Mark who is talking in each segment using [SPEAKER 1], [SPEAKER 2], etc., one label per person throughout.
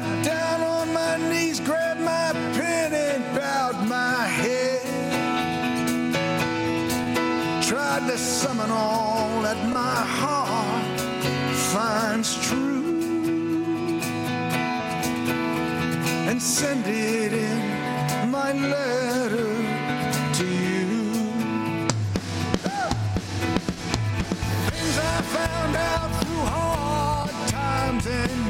[SPEAKER 1] Got down on my knees, grabbed my pen, and bowed my head. Tried to summon all that my heart finds true and send it in my letter to you. Things I found out through hard times and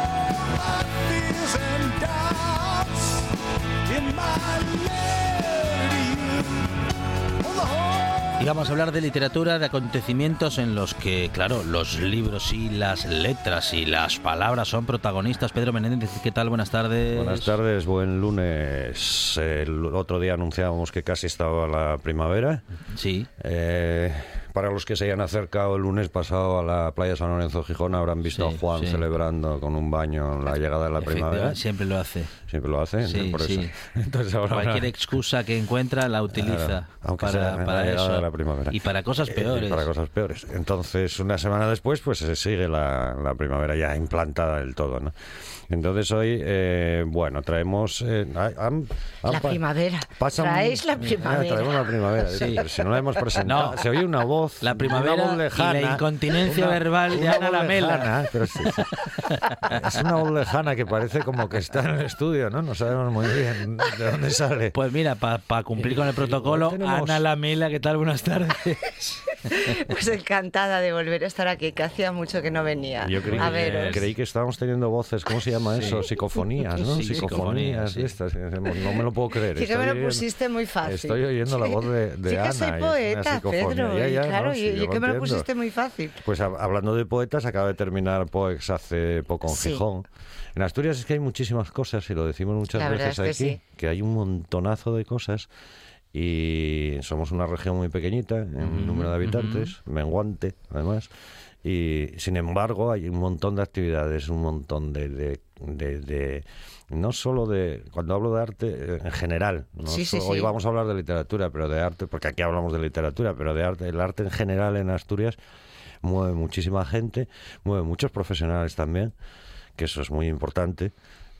[SPEAKER 1] my fears and doubts. In my letter to you, on the whole.
[SPEAKER 2] Y vamos a hablar de literatura, de acontecimientos en los que, claro, los libros y las letras y las palabras son protagonistas. Pedro Menéndez, ¿qué tal? Buenas tardes.
[SPEAKER 3] Buenas tardes, buen lunes. El otro día anunciábamos que casi estaba la primavera.
[SPEAKER 2] Sí.
[SPEAKER 3] Eh, para los que se hayan acercado el lunes pasado a la playa San Lorenzo Gijón habrán visto
[SPEAKER 2] Sí,
[SPEAKER 3] a Juan
[SPEAKER 2] sí.
[SPEAKER 3] celebrando con un baño la llegada de la primavera.
[SPEAKER 2] Siempre lo hace.
[SPEAKER 3] Siempre lo hace,
[SPEAKER 2] Sí,
[SPEAKER 3] por eso. Entonces ahora
[SPEAKER 2] Cualquier excusa que encuentra la utiliza
[SPEAKER 3] Claro, aunque sea
[SPEAKER 2] para,
[SPEAKER 3] en
[SPEAKER 2] para
[SPEAKER 3] la llegada
[SPEAKER 2] eso.
[SPEAKER 3] de la primavera.
[SPEAKER 2] Y para cosas
[SPEAKER 3] Eh,
[SPEAKER 2] peores.
[SPEAKER 3] para cosas peores. Entonces, una semana después, pues se sigue la, la primavera ya implantada del todo, ¿no? Entonces hoy, eh, bueno, traemos... eh, han- han
[SPEAKER 4] La
[SPEAKER 3] pa-
[SPEAKER 4] primavera.
[SPEAKER 3] pasan-
[SPEAKER 4] Traéis la primavera.
[SPEAKER 3] traemos la primavera.
[SPEAKER 2] Sí.
[SPEAKER 3] Pero si no la hemos presentado,
[SPEAKER 2] No.
[SPEAKER 3] se oye una voz.
[SPEAKER 2] La primavera
[SPEAKER 3] una voz
[SPEAKER 2] y la
[SPEAKER 3] lejana,
[SPEAKER 2] incontinencia
[SPEAKER 3] una-
[SPEAKER 2] verbal de Ana Lamela.
[SPEAKER 3] lejana, pero sí, sí. Es una voz lejana que parece como que está en el estudio, ¿no? No sabemos muy bien de dónde sale.
[SPEAKER 2] Pues mira, para cumplir con el protocolo,
[SPEAKER 3] tenemos-
[SPEAKER 2] Ana Lamela, ¿qué tal? Buenas tardes.
[SPEAKER 4] Pues encantada de volver a estar aquí, que hacía mucho que no venía.
[SPEAKER 3] Yo creí,
[SPEAKER 4] a veros.
[SPEAKER 3] creí que estábamos teniendo voces, ¿cómo se llama eso? Psicofonías, ¿no?
[SPEAKER 2] Sí, psicofonías, sí.
[SPEAKER 3] estas. No me lo puedo creer.
[SPEAKER 4] Sí que me lo pusiste muy fácil.
[SPEAKER 3] Estoy oyendo la voz de, de
[SPEAKER 4] sí
[SPEAKER 3] Ana.
[SPEAKER 4] que soy
[SPEAKER 3] y es una
[SPEAKER 4] poeta,
[SPEAKER 3] psicofonía.
[SPEAKER 4] Pedro.
[SPEAKER 3] Ya, ya,
[SPEAKER 4] y claro,
[SPEAKER 3] no, sí,
[SPEAKER 4] y,
[SPEAKER 3] yo
[SPEAKER 4] y que me lo
[SPEAKER 3] entiendo.
[SPEAKER 4] pusiste muy fácil.
[SPEAKER 3] Pues hab- hablando de poetas, acaba de terminar Poex hace poco en
[SPEAKER 4] Sí.
[SPEAKER 3] Gijón. En Asturias es que hay muchísimas cosas, y lo decimos muchas veces
[SPEAKER 4] es que
[SPEAKER 3] aquí, que hay un montonazo de cosas. Y somos una región muy pequeñita en número de habitantes, menguante además. Y sin embargo hay un montón de actividades, un montón de, de, de- de- no solo de, cuando hablo de arte eh, en general, no
[SPEAKER 4] Sí, sí,
[SPEAKER 3] so- hoy vamos a hablar de literatura, pero de arte, porque aquí hablamos de literatura, pero de arte, el arte en general en Asturias mueve muchísima gente, mueve muchos profesionales también, que eso es muy importante,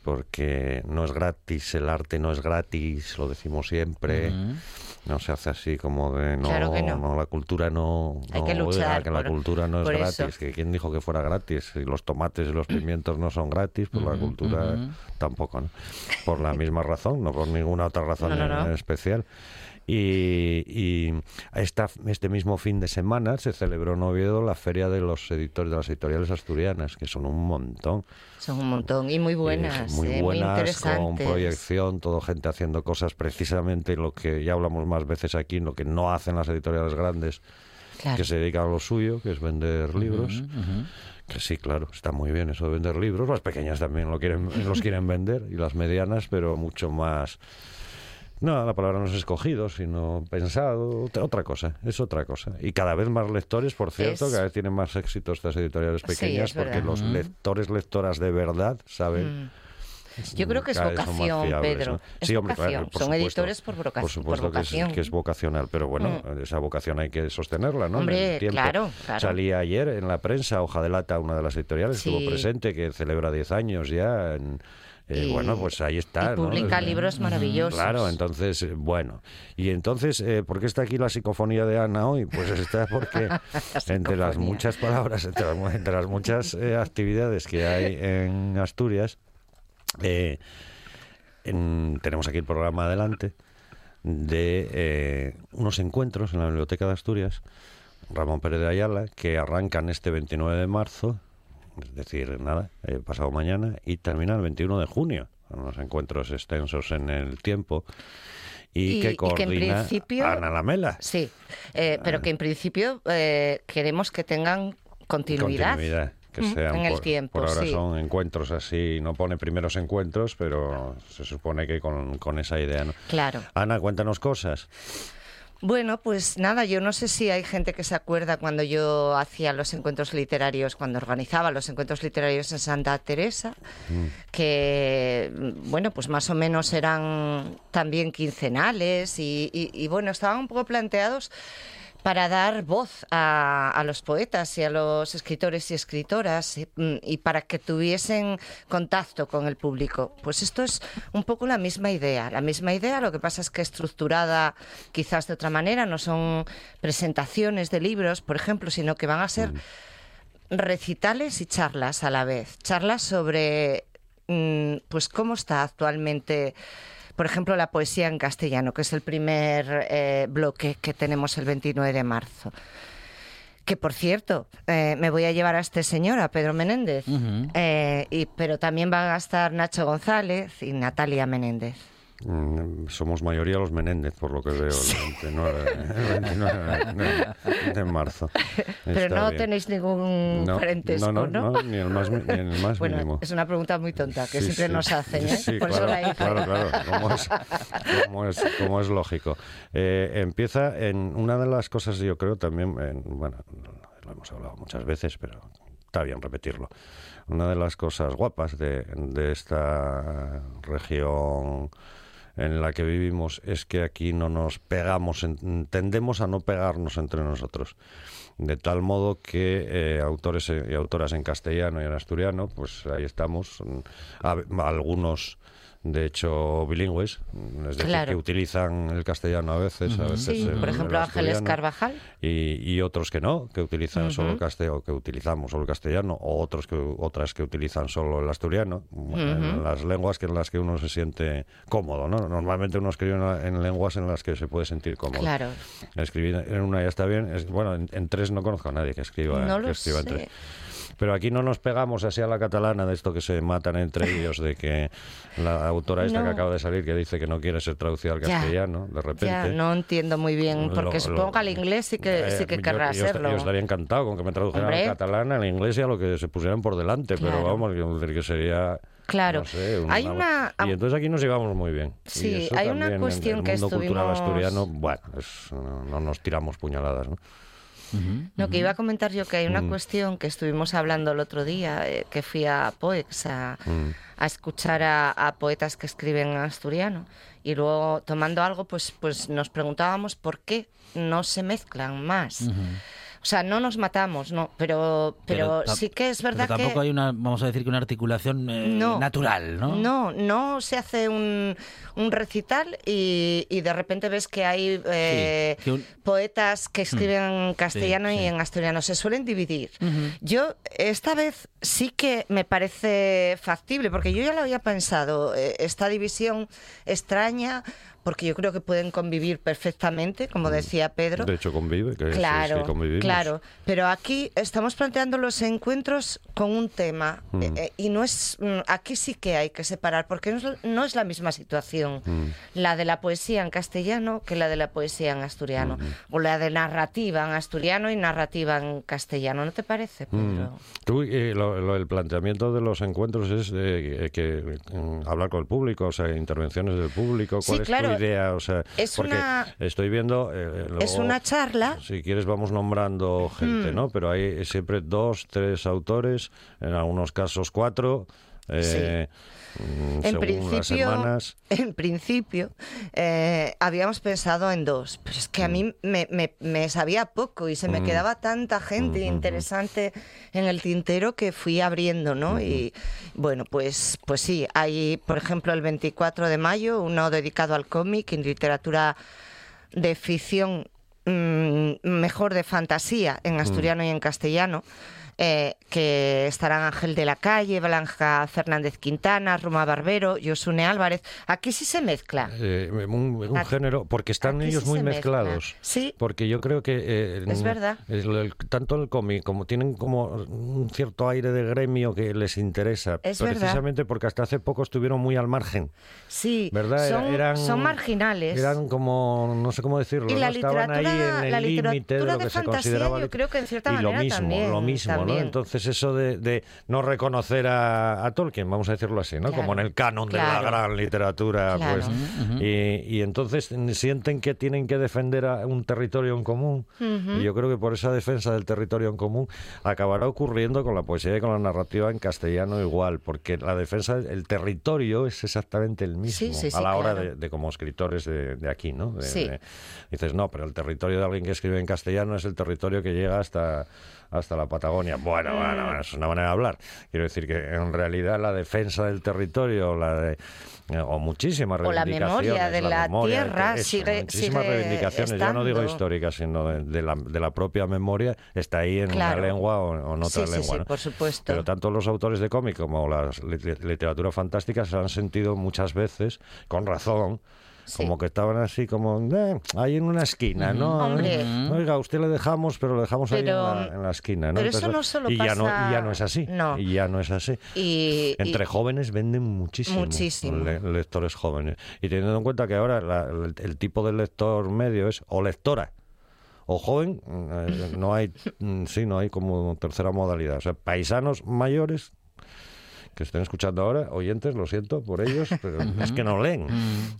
[SPEAKER 3] porque no es gratis, el arte no es gratis, lo decimos siempre, no se hace así como de no,
[SPEAKER 4] Claro que no.
[SPEAKER 3] la cultura no,
[SPEAKER 4] Hay
[SPEAKER 3] no,
[SPEAKER 4] que luchar
[SPEAKER 3] oiga, que la cultura no es gratis,
[SPEAKER 4] eso.
[SPEAKER 3] que quién dijo que fuera gratis, si los tomates y los pimientos no son gratis, pues la cultura tampoco, ¿no? Por la misma razón, no por ninguna otra razón
[SPEAKER 4] No, no, no.
[SPEAKER 3] en especial. Y, y esta, este mismo fin de semana se celebró en Oviedo la feria de los editores de las editoriales asturianas, que son un montón.
[SPEAKER 4] Son un montón y muy buenas,
[SPEAKER 3] Eh, muy
[SPEAKER 4] eh,
[SPEAKER 3] buenas, con
[SPEAKER 4] interesantes.
[SPEAKER 3] proyección, todo gente haciendo cosas precisamente lo que ya hablamos más veces aquí, lo que no hacen las editoriales grandes,
[SPEAKER 4] Claro.
[SPEAKER 3] que se dedican a lo suyo, que es vender libros. Que sí, claro, está muy bien eso de vender libros. Las pequeñas también lo quieren, los quieren vender y las medianas, pero mucho más. No, la palabra no es escogido, sino pensado, otra- cosa, es otra cosa. Y cada vez más lectores, por cierto,
[SPEAKER 4] Es-
[SPEAKER 3] cada vez tienen más éxito estas editoriales pequeñas, porque los lectores, lectoras de verdad saben.
[SPEAKER 4] Mm. Yo creo que es vocación,
[SPEAKER 3] fiables,
[SPEAKER 4] Pedro.
[SPEAKER 3] ¿no?
[SPEAKER 4] Es
[SPEAKER 3] Sí, hombre,
[SPEAKER 4] vocación.
[SPEAKER 3] claro,
[SPEAKER 4] Son
[SPEAKER 3] supuesto.
[SPEAKER 4] editores por, voca-
[SPEAKER 3] Por supuesto
[SPEAKER 4] por
[SPEAKER 3] que es,
[SPEAKER 4] vocación. Mm.
[SPEAKER 3] que es vocacional, pero bueno, esa vocación hay que sostenerla, ¿no?
[SPEAKER 4] Hombre, claro, claro.
[SPEAKER 3] Salía ayer en la prensa, Hoja de Lata, una de las editoriales,
[SPEAKER 4] Sí.
[SPEAKER 3] estuvo presente, que celebra 10 años ya en, Eh,
[SPEAKER 4] Y-
[SPEAKER 3] bueno, pues ahí está.
[SPEAKER 4] y publica libros maravillosos.
[SPEAKER 3] Claro, entonces, eh, bueno. Y entonces, eh, ¿por qué está aquí la psicofonía de Ana hoy? Pues está porque entre las muchas palabras, entre las, entre las muchas eh, actividades que hay en Asturias, eh, en- tenemos aquí el programa adelante de unos encuentros en la Biblioteca de Asturias, Ramón Pérez de Ayala, que arrancan este 29 de marzo, es decir, nada, eh, pasado mañana, y terminan el 21 de junio. Unos encuentros extensos en el tiempo y,
[SPEAKER 4] Y-
[SPEAKER 3] que
[SPEAKER 4] y que en
[SPEAKER 3] coordina
[SPEAKER 4] principio-
[SPEAKER 3] Ana Lamela.
[SPEAKER 4] Sí, eh, pero que en principio eh, queremos que tengan continuidad.
[SPEAKER 3] Continuidad, que
[SPEAKER 4] Mm,
[SPEAKER 3] sean
[SPEAKER 4] en el
[SPEAKER 3] por,
[SPEAKER 4] tiempo,
[SPEAKER 3] por ahora
[SPEAKER 4] sí.
[SPEAKER 3] son encuentros así, no pone primeros encuentros, pero se supone que con, con esa idea. ¿no?
[SPEAKER 4] Claro.
[SPEAKER 3] Ana, cuéntanos cosas.
[SPEAKER 4] Bueno, pues nada, yo no sé si hay gente que se acuerda cuando yo hacía los encuentros literarios, cuando organizaba los encuentros literarios en Santa Teresa, que, mm, bueno, pues más o menos eran también quincenales y, y- y, bueno, estaban un poco planteados para dar voz a, a los poetas y a los escritores y escritoras y, mm, y para que tuviesen contacto con el público. Pues esto es un poco la misma idea. La misma idea, lo que pasa es que estructurada quizás de otra manera, no son presentaciones de libros, por ejemplo, sino que van a ser recitales y charlas a la vez. Charlas sobre mm, pues cómo está actualmente, por ejemplo, la poesía en castellano, que es el primer eh, bloque que tenemos el 29 de marzo. Que por cierto, eh, me voy a llevar a este señor, a Pedro Menéndez, eh, y, pero también van a estar Nacho González y Natalia Menéndez.
[SPEAKER 3] Mm, Somos mayoría los Menéndez, por lo que veo, el 29, el 29 de, de marzo.
[SPEAKER 4] Pero
[SPEAKER 3] Está
[SPEAKER 4] no
[SPEAKER 3] bien.
[SPEAKER 4] tenéis ningún
[SPEAKER 3] No,
[SPEAKER 4] parentesco,
[SPEAKER 3] no,
[SPEAKER 4] ¿no?
[SPEAKER 3] no, ni el más, mi- ni el más
[SPEAKER 4] Bueno,
[SPEAKER 3] mínimo.
[SPEAKER 4] es una pregunta muy tonta que
[SPEAKER 3] Sí,
[SPEAKER 4] siempre
[SPEAKER 3] sí.
[SPEAKER 4] nos hacen, ¿eh?
[SPEAKER 3] Sí,
[SPEAKER 4] Por eso la hice.
[SPEAKER 3] claro, claro, como es, como es, como es lógico. Eh, empieza en una de las cosas, yo creo también, en- bueno, lo hemos hablado muchas veces, pero está bien repetirlo. Una de las cosas guapas de, de esta región en la que vivimos es que aquí no nos pegamos, en- tendemos a no pegarnos entre nosotros. De tal modo que eh, autores y autoras en castellano y en asturiano, pues ahí estamos. algunos, de hecho, bilingües, mm, es decir,
[SPEAKER 4] Claro.
[SPEAKER 3] que utilizan el castellano a veces. a veces
[SPEAKER 4] Sí,
[SPEAKER 3] el-
[SPEAKER 4] por
[SPEAKER 3] el
[SPEAKER 4] ejemplo, Ángeles Carvajal.
[SPEAKER 3] y, y otros que no, que utilizan solo el castellano, que utilizamos solo el castellano, o otros que otras que utilizan solo el asturiano, en las lenguas que en las que uno se siente cómodo, ¿no? Normalmente uno escribe en, la- en lenguas en las que se puede sentir cómodo.
[SPEAKER 4] Claro.
[SPEAKER 3] Escribir en una ya está bien. Es, bueno, en, en tres no conozco a nadie que escriba,
[SPEAKER 4] No
[SPEAKER 3] que
[SPEAKER 4] lo
[SPEAKER 3] escriba en
[SPEAKER 4] sé.
[SPEAKER 3] tres. Pero aquí no nos pegamos así a la catalana de esto que se matan entre ellos, de que la autora esta que
[SPEAKER 4] No.
[SPEAKER 3] acaba de salir que dice que no quiere ser traducida al
[SPEAKER 4] Ya.
[SPEAKER 3] castellano, de repente.
[SPEAKER 4] Ya, no entiendo muy bien, porque
[SPEAKER 3] Lo-
[SPEAKER 4] supongo que al inglés sí que,
[SPEAKER 3] Eh,
[SPEAKER 4] sí que querrá hacerlo.
[SPEAKER 3] Yo estaría encantado con que me tradujeran al catalán, al inglés y a lo que se pusieran por delante, pero
[SPEAKER 4] Claro.
[SPEAKER 3] vamos, quiero decir que sería...
[SPEAKER 4] Claro.
[SPEAKER 3] no sé,
[SPEAKER 4] Hay una-
[SPEAKER 3] Y entonces aquí nos llevamos muy bien.
[SPEAKER 4] Sí, hay una
[SPEAKER 3] también en
[SPEAKER 4] cuestión
[SPEAKER 3] el
[SPEAKER 4] que
[SPEAKER 3] mundo cultural
[SPEAKER 4] estuvimos-
[SPEAKER 3] asturiano, bueno, es- no, no nos tiramos puñaladas, ¿no?
[SPEAKER 4] No, que iba a comentar yo que hay una
[SPEAKER 3] Mm.
[SPEAKER 4] cuestión que estuvimos hablando el otro día, eh, que fui a Poex a,
[SPEAKER 3] Mm.
[SPEAKER 4] a escuchar a, a poetas que escriben en asturiano y luego tomando algo, pues, pues nos preguntábamos por qué no se mezclan más. O sea, no nos matamos, no, pero, pero, sí que es verdad
[SPEAKER 2] pero tampoco
[SPEAKER 4] que...
[SPEAKER 2] hay una, vamos a decir que una articulación eh,
[SPEAKER 4] No.
[SPEAKER 2] natural, ¿no?
[SPEAKER 4] No, no se hace un, un recital y, y de repente ves que hay eh,
[SPEAKER 2] que un-
[SPEAKER 4] poetas que escriben en castellano
[SPEAKER 2] sí.
[SPEAKER 4] y en asturiano. Se suelen dividir. Yo esta vez sí que me parece factible, porque yo ya lo había pensado, eh, esta división extraña, porque yo creo que pueden convivir perfectamente, como decía Pedro.
[SPEAKER 3] De hecho, convive, que, es- es
[SPEAKER 4] Claro,
[SPEAKER 3] que
[SPEAKER 4] claro. Pero aquí estamos planteando los encuentros con un tema
[SPEAKER 3] Mm.
[SPEAKER 4] eh, eh, y no es mm, aquí sí que hay que separar porque no es, no es la misma situación
[SPEAKER 3] Mm.
[SPEAKER 4] la de la poesía en castellano que la de la poesía en asturiano o la de narrativa en asturiano y narrativa en castellano. ¿No te parece,
[SPEAKER 3] Mm.
[SPEAKER 4] Pedro?
[SPEAKER 3] Tú, eh, lo- lo- el planteamiento de los encuentros es eh, que mm, hablar con el público, o sea, intervenciones del público. ¿Cuál
[SPEAKER 4] Sí,
[SPEAKER 3] es
[SPEAKER 4] claro.
[SPEAKER 3] Tu idea? O sea,
[SPEAKER 4] Es
[SPEAKER 3] porque
[SPEAKER 4] una-
[SPEAKER 3] estoy viendo. eh,
[SPEAKER 4] Es una charla.
[SPEAKER 3] Si quieres, vamos nombrando gente,
[SPEAKER 4] Mm.
[SPEAKER 3] ¿no? Pero hay siempre dos, tres autores, en algunos casos cuatro. eh, mm,
[SPEAKER 4] En
[SPEAKER 3] según las
[SPEAKER 4] principio,
[SPEAKER 3] semanas.
[SPEAKER 4] en principio eh, habíamos pensado en dos, pero es que a mí me, me- me sabía poco y se me
[SPEAKER 3] Mm.
[SPEAKER 4] quedaba tanta gente
[SPEAKER 3] Mm, mm, mm.
[SPEAKER 4] interesante en el tintero que fui abriendo, ¿no? Y bueno, pues, pues sí, hay, por ejemplo, el 24 de mayo, uno dedicado al cómic en literatura de ficción, mm, mejor de fantasía en asturiano y en castellano. Eh, que estarán Ángel de la Calle, Blanca Fernández Quintana, Roma Barbero, Josune Álvarez. Aquí sí se mezcla.
[SPEAKER 3] Eh, un, un
[SPEAKER 4] Aquí-
[SPEAKER 3] género, porque están ellos
[SPEAKER 4] sí
[SPEAKER 3] muy
[SPEAKER 4] mezcla.
[SPEAKER 3] mezclados.
[SPEAKER 4] Sí.
[SPEAKER 3] Porque yo creo que. eh,
[SPEAKER 4] Es verdad.
[SPEAKER 3] el- el- tanto el cómic como tienen como un cierto aire de gremio que les interesa.
[SPEAKER 4] Es verdad.
[SPEAKER 3] precisamente porque hasta hace poco estuvieron muy al margen.
[SPEAKER 4] Sí,
[SPEAKER 3] ¿Verdad?
[SPEAKER 4] Son,
[SPEAKER 3] eran,
[SPEAKER 4] son marginales.
[SPEAKER 3] Eran como, no sé cómo decirlo,
[SPEAKER 4] Y la
[SPEAKER 3] ¿no? estaban ahí en el límite de lo que se
[SPEAKER 4] fantasía,
[SPEAKER 3] consideraba.
[SPEAKER 4] yo creo que en cierta
[SPEAKER 3] y lo
[SPEAKER 4] manera
[SPEAKER 3] mismo,
[SPEAKER 4] también,
[SPEAKER 3] lo mismo, Entonces eso de, de no reconocer a, a Tolkien, vamos a decirlo así, ¿no?
[SPEAKER 4] Claro,
[SPEAKER 3] Como en el canon de la gran literatura,
[SPEAKER 4] Claro.
[SPEAKER 3] pues. y, y entonces sienten que tienen que defender a un territorio en común. Y yo creo que por esa defensa del territorio en común acabará ocurriendo con la poesía y con la narrativa en castellano igual, porque la defensa, el territorio es exactamente el mismo
[SPEAKER 4] Sí, sí,
[SPEAKER 3] a la hora de, de como escritores de, de aquí, ¿no? De-
[SPEAKER 4] Sí.
[SPEAKER 3] de- dices, no, pero el territorio de alguien que escribe en castellano es el territorio que llega hasta hasta la Patagonia. Bueno,
[SPEAKER 4] Mm.
[SPEAKER 3] bueno, es una manera de hablar. Quiero decir que en realidad la defensa del territorio, la de, o muchísimas
[SPEAKER 4] O la
[SPEAKER 3] reivindicaciones,
[SPEAKER 4] memoria de la
[SPEAKER 3] memoria,
[SPEAKER 4] tierra
[SPEAKER 3] eso,
[SPEAKER 4] sigue-
[SPEAKER 3] muchísimas
[SPEAKER 4] sigue
[SPEAKER 3] reivindicaciones, ya no digo
[SPEAKER 4] estando.
[SPEAKER 3] históricas, sino de, de la, de la propia memoria, está ahí en
[SPEAKER 4] Claro.
[SPEAKER 3] una lengua o, o en otra
[SPEAKER 4] Sí, sí,
[SPEAKER 3] lengua.
[SPEAKER 4] sí,
[SPEAKER 3] ¿no?
[SPEAKER 4] por supuesto.
[SPEAKER 3] Pero tanto los autores de cómic como la literatura fantástica se han sentido muchas veces, con razón,
[SPEAKER 4] Sí.
[SPEAKER 3] como que estaban así como eh, ahí en una esquina, ¿no?
[SPEAKER 4] Hombre.
[SPEAKER 3] Oiga, a usted le dejamos, pero le dejamos ahí en
[SPEAKER 4] Pero-
[SPEAKER 3] la, en la esquina, ¿no?
[SPEAKER 4] pero eso no solo
[SPEAKER 3] y ya no
[SPEAKER 4] pasa-
[SPEAKER 3] y ya no es así.
[SPEAKER 4] No.
[SPEAKER 3] Y ya no es así.
[SPEAKER 4] Y,
[SPEAKER 3] Entre
[SPEAKER 4] y-
[SPEAKER 3] jóvenes venden muchísimo,
[SPEAKER 4] Muchísimo.
[SPEAKER 3] le- lectores jóvenes. Y teniendo en cuenta que ahora la- el, el tipo de lector medio es o lectora o joven, eh, no hay, mm, sí, no hay como tercera modalidad. O sea, paisanos mayores que estén escuchando ahora, oyentes, lo siento por ellos, pero es que no leen.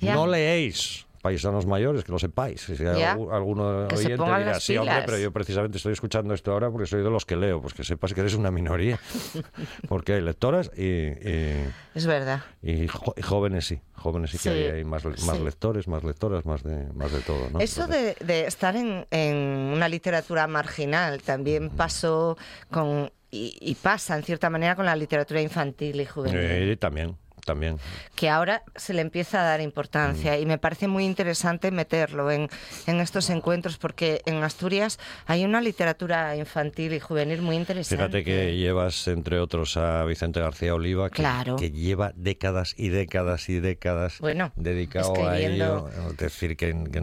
[SPEAKER 3] No leéis. Paisanos mayores, que lo sepáis. Si algu- alguno
[SPEAKER 4] Que
[SPEAKER 3] oyente dirá, sí, hombre,
[SPEAKER 4] pilas".
[SPEAKER 3] pero yo precisamente estoy escuchando esto ahora porque soy de los que leo, pues que sepas que eres una minoría. Porque hay lectoras y, y-
[SPEAKER 4] es verdad.
[SPEAKER 3] y jo- y jóvenes sí, jóvenes sí,
[SPEAKER 4] Sí,
[SPEAKER 3] que hay, hay más, más
[SPEAKER 4] sí.
[SPEAKER 3] lectores, más lectoras, más de, más de todo. ¿no?
[SPEAKER 4] Eso de, de estar en, en una literatura marginal también pasó con y, y pasa en cierta manera con la literatura infantil y juvenil.
[SPEAKER 3] Eh, también, también.
[SPEAKER 4] que ahora se le empieza a dar importancia
[SPEAKER 3] Mm.
[SPEAKER 4] y me parece muy interesante meterlo en, en estos encuentros porque en Asturias hay una literatura infantil y juvenil muy interesante.
[SPEAKER 3] Fíjate que llevas, entre otros, a Vicente García Oliva, que,
[SPEAKER 4] Claro.
[SPEAKER 3] que lleva décadas y décadas y décadas
[SPEAKER 4] Bueno,
[SPEAKER 3] dedicado a ello. Es decir, que, que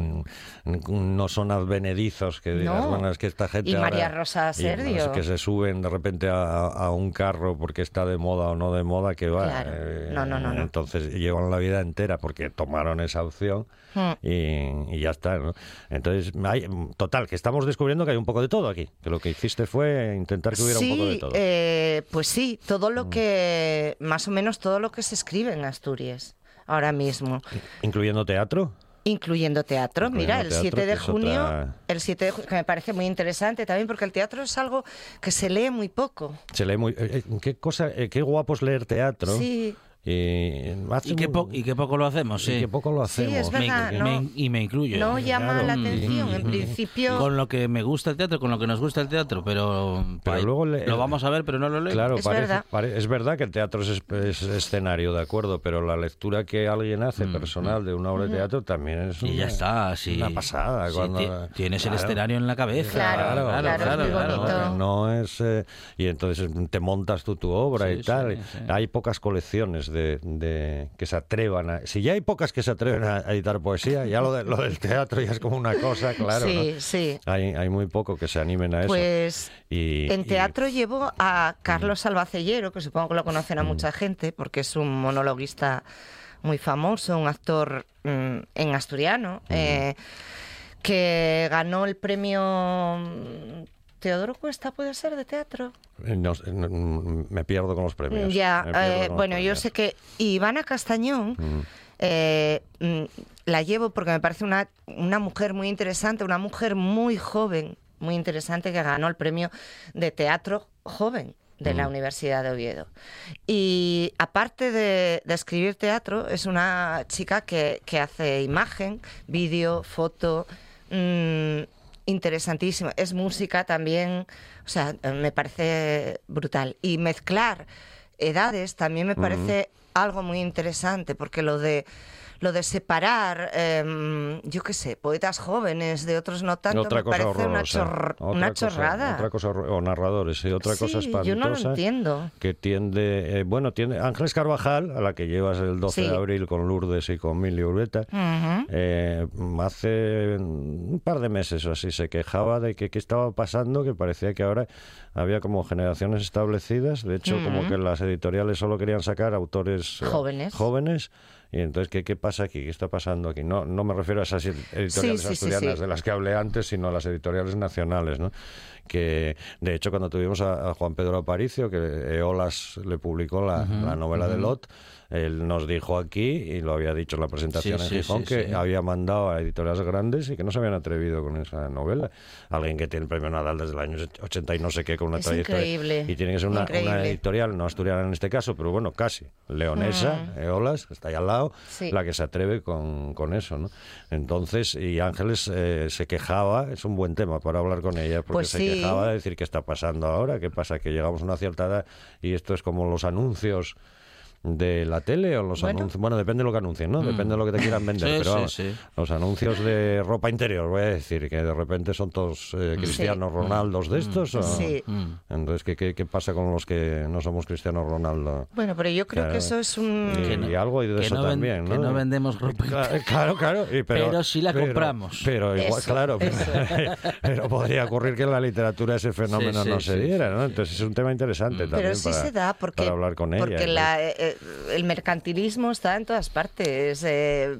[SPEAKER 3] no son advenedizos, que digas,
[SPEAKER 4] No.
[SPEAKER 3] bueno, es que esta gente
[SPEAKER 4] Y
[SPEAKER 3] ahora-
[SPEAKER 4] María Rosa
[SPEAKER 3] y, bueno,
[SPEAKER 4] Serdio.
[SPEAKER 3] es que se suben de repente a, a un carro porque está de moda o no de moda, que va.
[SPEAKER 4] Claro. No, no, no, no.
[SPEAKER 3] Entonces llevan la vida entera porque tomaron esa opción
[SPEAKER 4] Hmm.
[SPEAKER 3] y, y ya está. ¿no? Entonces, hay, total, que estamos descubriendo que hay un poco de todo aquí. Que lo que hiciste fue intentar que hubiera
[SPEAKER 4] sí,
[SPEAKER 3] un poco de todo. Mm.
[SPEAKER 4] eh, pues sí, todo lo que, más o menos todo lo que se escribe en Asturias ahora mismo.
[SPEAKER 3] Incluyendo teatro.
[SPEAKER 4] Incluyendo teatro.
[SPEAKER 3] Incluyendo
[SPEAKER 4] Mira, el
[SPEAKER 3] teatro,
[SPEAKER 4] 7
[SPEAKER 3] que
[SPEAKER 4] de junio,
[SPEAKER 3] otra-
[SPEAKER 4] el 7 de ju- que me parece muy interesante también porque el teatro es algo que se lee muy poco.
[SPEAKER 3] Se lee muy. eh, eh, qué cosa, eh, qué guapo es leer teatro.
[SPEAKER 4] Sí.
[SPEAKER 3] Y, hace
[SPEAKER 2] Y qué,
[SPEAKER 3] muy-
[SPEAKER 2] po- y qué poco lo hacemos,
[SPEAKER 3] y
[SPEAKER 2] sí.
[SPEAKER 3] qué poco lo
[SPEAKER 4] Sí,
[SPEAKER 3] hacemos.
[SPEAKER 4] es verdad.
[SPEAKER 2] Me-
[SPEAKER 4] no.
[SPEAKER 2] me- y me incluyo.
[SPEAKER 4] No llama
[SPEAKER 3] Claro.
[SPEAKER 4] la
[SPEAKER 2] Mm,
[SPEAKER 4] atención. En
[SPEAKER 2] mm,
[SPEAKER 4] principio,
[SPEAKER 2] Con lo que me gusta el teatro, con lo que nos gusta el teatro, pero,
[SPEAKER 3] Pero
[SPEAKER 2] ahí
[SPEAKER 3] luego le-
[SPEAKER 2] lo vamos a ver, pero no lo leo.
[SPEAKER 3] Claro,
[SPEAKER 4] Es
[SPEAKER 3] parece-
[SPEAKER 4] verdad.
[SPEAKER 3] pare- es verdad que el teatro es, es escenario, de acuerdo, pero la lectura que alguien hace personal de una obra de teatro también es
[SPEAKER 2] Y
[SPEAKER 3] una,
[SPEAKER 2] ya está, sí.
[SPEAKER 3] una pasada.
[SPEAKER 2] Sí,
[SPEAKER 3] cuando,
[SPEAKER 2] ti- tienes el
[SPEAKER 3] Claro.
[SPEAKER 2] escenario en la cabeza.
[SPEAKER 4] Claro, claro, bonito.
[SPEAKER 3] No es eh, y entonces te montas tú tu obra
[SPEAKER 2] Sí,
[SPEAKER 3] y tal.
[SPEAKER 2] sí, sí.
[SPEAKER 3] Hay pocas colecciones de, de- que se atrevan a. Si ya hay pocas que se atreven a, a editar poesía, ya lo, de- lo del teatro ya es como una cosa, claro.
[SPEAKER 4] sí,
[SPEAKER 3] ¿no?
[SPEAKER 4] sí.
[SPEAKER 3] Hay, hay muy poco que se animen a eso.
[SPEAKER 4] Pues
[SPEAKER 3] Y-
[SPEAKER 4] en
[SPEAKER 3] y-
[SPEAKER 4] teatro llevo a Carlos Albacellero, que supongo que lo conocen a mucha gente, porque es un monologuista muy famoso, un actor mm, en asturiano, eh, que ganó el premio Teodoro Cuesta, ¿puede ser, de teatro?
[SPEAKER 3] no sé, no, mm, me pierdo con los premios.
[SPEAKER 4] Ya, eh, bueno, yo sé que Ivana Castañón
[SPEAKER 3] Mm.
[SPEAKER 4] eh, mm, la llevo porque me parece una, una mujer muy interesante, una mujer muy joven, muy interesante que ganó el premio de teatro joven. de la Universidad de Oviedo. Y aparte de, de escribir teatro, es una chica que, que hace imagen, vídeo, foto, interesantísimo. Es música también, o sea, me parece brutal. Y mezclar edades también me parece algo muy interesante, porque lo de lo de separar, em, yo qué sé, poetas jóvenes de otros no tanto,
[SPEAKER 3] otra
[SPEAKER 4] me
[SPEAKER 3] cosa
[SPEAKER 4] parece una,
[SPEAKER 3] Otra
[SPEAKER 4] una
[SPEAKER 3] cosa-
[SPEAKER 4] chorrada.
[SPEAKER 3] Otra cosa o narradores, y otra cosa espantosa.
[SPEAKER 4] yo no lo entiendo.
[SPEAKER 3] Que tiende, eh, bueno, tiene Ángeles Carvajal, a la que llevas el 12
[SPEAKER 4] Sí.
[SPEAKER 3] de abril con Lourdes y con Mili Urbeta, eh, hace un par de meses o así se quejaba de que qué estaba pasando, que parecía que ahora había como generaciones establecidas, de hecho como que las editoriales solo querían sacar autores eh,
[SPEAKER 4] Jóvenes.
[SPEAKER 3] jóvenes y entonces ¿qué, qué pasa aquí? ¿Qué está pasando aquí? No, no me refiero a esas editoriales
[SPEAKER 4] Sí, sí, sí,
[SPEAKER 3] asturianas
[SPEAKER 4] sí.
[SPEAKER 3] de las que hablé antes, sino a las editoriales nacionales, ¿no? Que, de hecho, cuando tuvimos a, a Juan Pedro Aparicio, que Eolas le publicó la, la novela de Lot, él nos dijo aquí, y lo había dicho en la presentación
[SPEAKER 2] Sí,
[SPEAKER 3] en
[SPEAKER 2] sí,
[SPEAKER 3] Gijón,
[SPEAKER 2] sí,
[SPEAKER 3] que
[SPEAKER 2] sí.
[SPEAKER 3] había mandado a editoriales grandes y que no se habían atrevido con esa novela. Alguien que tiene el premio Nadal desde el año 80 y no sé qué, con una
[SPEAKER 4] Es
[SPEAKER 3] trayectoria.
[SPEAKER 4] increíble,
[SPEAKER 3] Y tiene que ser una, una editorial, no asturiana en este caso, pero bueno, casi. Leonesa, Eolas, que está ahí al lado,
[SPEAKER 4] Sí.
[SPEAKER 3] la que se atreve con, con eso, ¿no? Entonces, y Ángeles eh, se quejaba, es un buen tema para hablar con ella, porque
[SPEAKER 4] Pues
[SPEAKER 3] se
[SPEAKER 4] sí.
[SPEAKER 3] quejaba de decir qué está pasando ahora, qué pasa, que llegamos a una cierta edad y esto es como los anuncios de la tele o los
[SPEAKER 4] Bueno.
[SPEAKER 3] anuncios, bueno, depende de lo que anuncien, ¿no? Depende de lo que te quieran vender,
[SPEAKER 2] Sí,
[SPEAKER 3] pero
[SPEAKER 2] sí,
[SPEAKER 3] vamos,
[SPEAKER 2] sí.
[SPEAKER 3] los anuncios de ropa interior, voy a decir, que de repente son todos eh, Cristianos Ronaldos de estos. o-
[SPEAKER 4] Sí.
[SPEAKER 3] Entonces, ¿qué, qué, qué pasa con los que no somos Cristianos Ronaldo?
[SPEAKER 4] Bueno, pero yo creo
[SPEAKER 3] Claro.
[SPEAKER 4] que eso es un...
[SPEAKER 3] Y,
[SPEAKER 2] Que no-
[SPEAKER 3] y algo y de eso
[SPEAKER 2] no ven-
[SPEAKER 3] también, ¿no?
[SPEAKER 2] que no vendemos ropa
[SPEAKER 3] Claro, claro. claro, y pero,
[SPEAKER 2] Pero sí la compramos.
[SPEAKER 3] Pero igual,
[SPEAKER 4] Eso,
[SPEAKER 3] claro,
[SPEAKER 4] eso.
[SPEAKER 3] pero podría ocurrir que en la literatura ese fenómeno
[SPEAKER 2] Sí, sí,
[SPEAKER 3] no se diera, ¿no? Entonces es un tema interesante también
[SPEAKER 4] Pero sí
[SPEAKER 3] para,
[SPEAKER 4] se da porque,
[SPEAKER 3] para hablar con ella.
[SPEAKER 4] porque la, eh, eh, el mercantilismo está en todas partes. eh,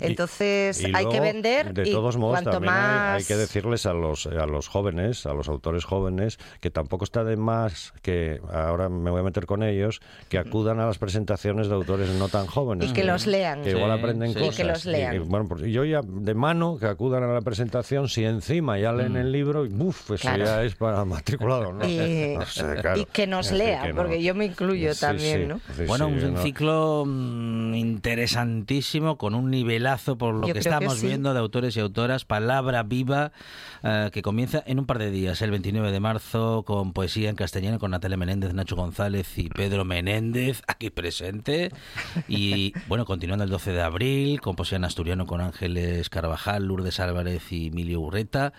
[SPEAKER 4] entonces
[SPEAKER 3] Y
[SPEAKER 4] hay que vender
[SPEAKER 3] De
[SPEAKER 4] y
[SPEAKER 3] todos modos,
[SPEAKER 4] cuanto
[SPEAKER 3] también
[SPEAKER 4] más...
[SPEAKER 3] hay, que decirles a los, a los jóvenes, a los autores jóvenes, que tampoco está de más que, ahora me voy a meter con ellos, que acudan a las presentaciones de autores no tan jóvenes.
[SPEAKER 4] Y que los lean.
[SPEAKER 3] Que igual aprenden
[SPEAKER 2] sí.
[SPEAKER 3] cosas.
[SPEAKER 4] Y que los lean.
[SPEAKER 3] Y, bueno, pues yo ya de mano que acudan a la presentación, si encima ya leen el libro, y buf, eso
[SPEAKER 4] Claro.
[SPEAKER 3] ya es para matriculado, ¿no?
[SPEAKER 4] Y,
[SPEAKER 3] No sé, claro.
[SPEAKER 4] y que nos lean,
[SPEAKER 3] no.
[SPEAKER 4] porque yo me incluyo
[SPEAKER 3] Sí,
[SPEAKER 4] también,
[SPEAKER 3] sí,
[SPEAKER 4] ¿no?
[SPEAKER 3] sí,
[SPEAKER 2] Bueno,
[SPEAKER 3] sí,
[SPEAKER 2] un
[SPEAKER 3] ¿no?
[SPEAKER 2] ciclo mm, interesantísimo, con un por lo
[SPEAKER 4] Yo
[SPEAKER 2] que estamos
[SPEAKER 4] sí.
[SPEAKER 2] viendo de autores y autoras. Palabra viva, eh, que comienza en un par de días, el 29 de marzo, con poesía en castellano, con Natalia Menéndez, Nacho González y Pedro Menéndez, aquí presente. Y bueno, continuando el 12 de abril, con poesía en asturiano con Ángeles Carvajal, Lourdes Álvarez y Emilio Urreta.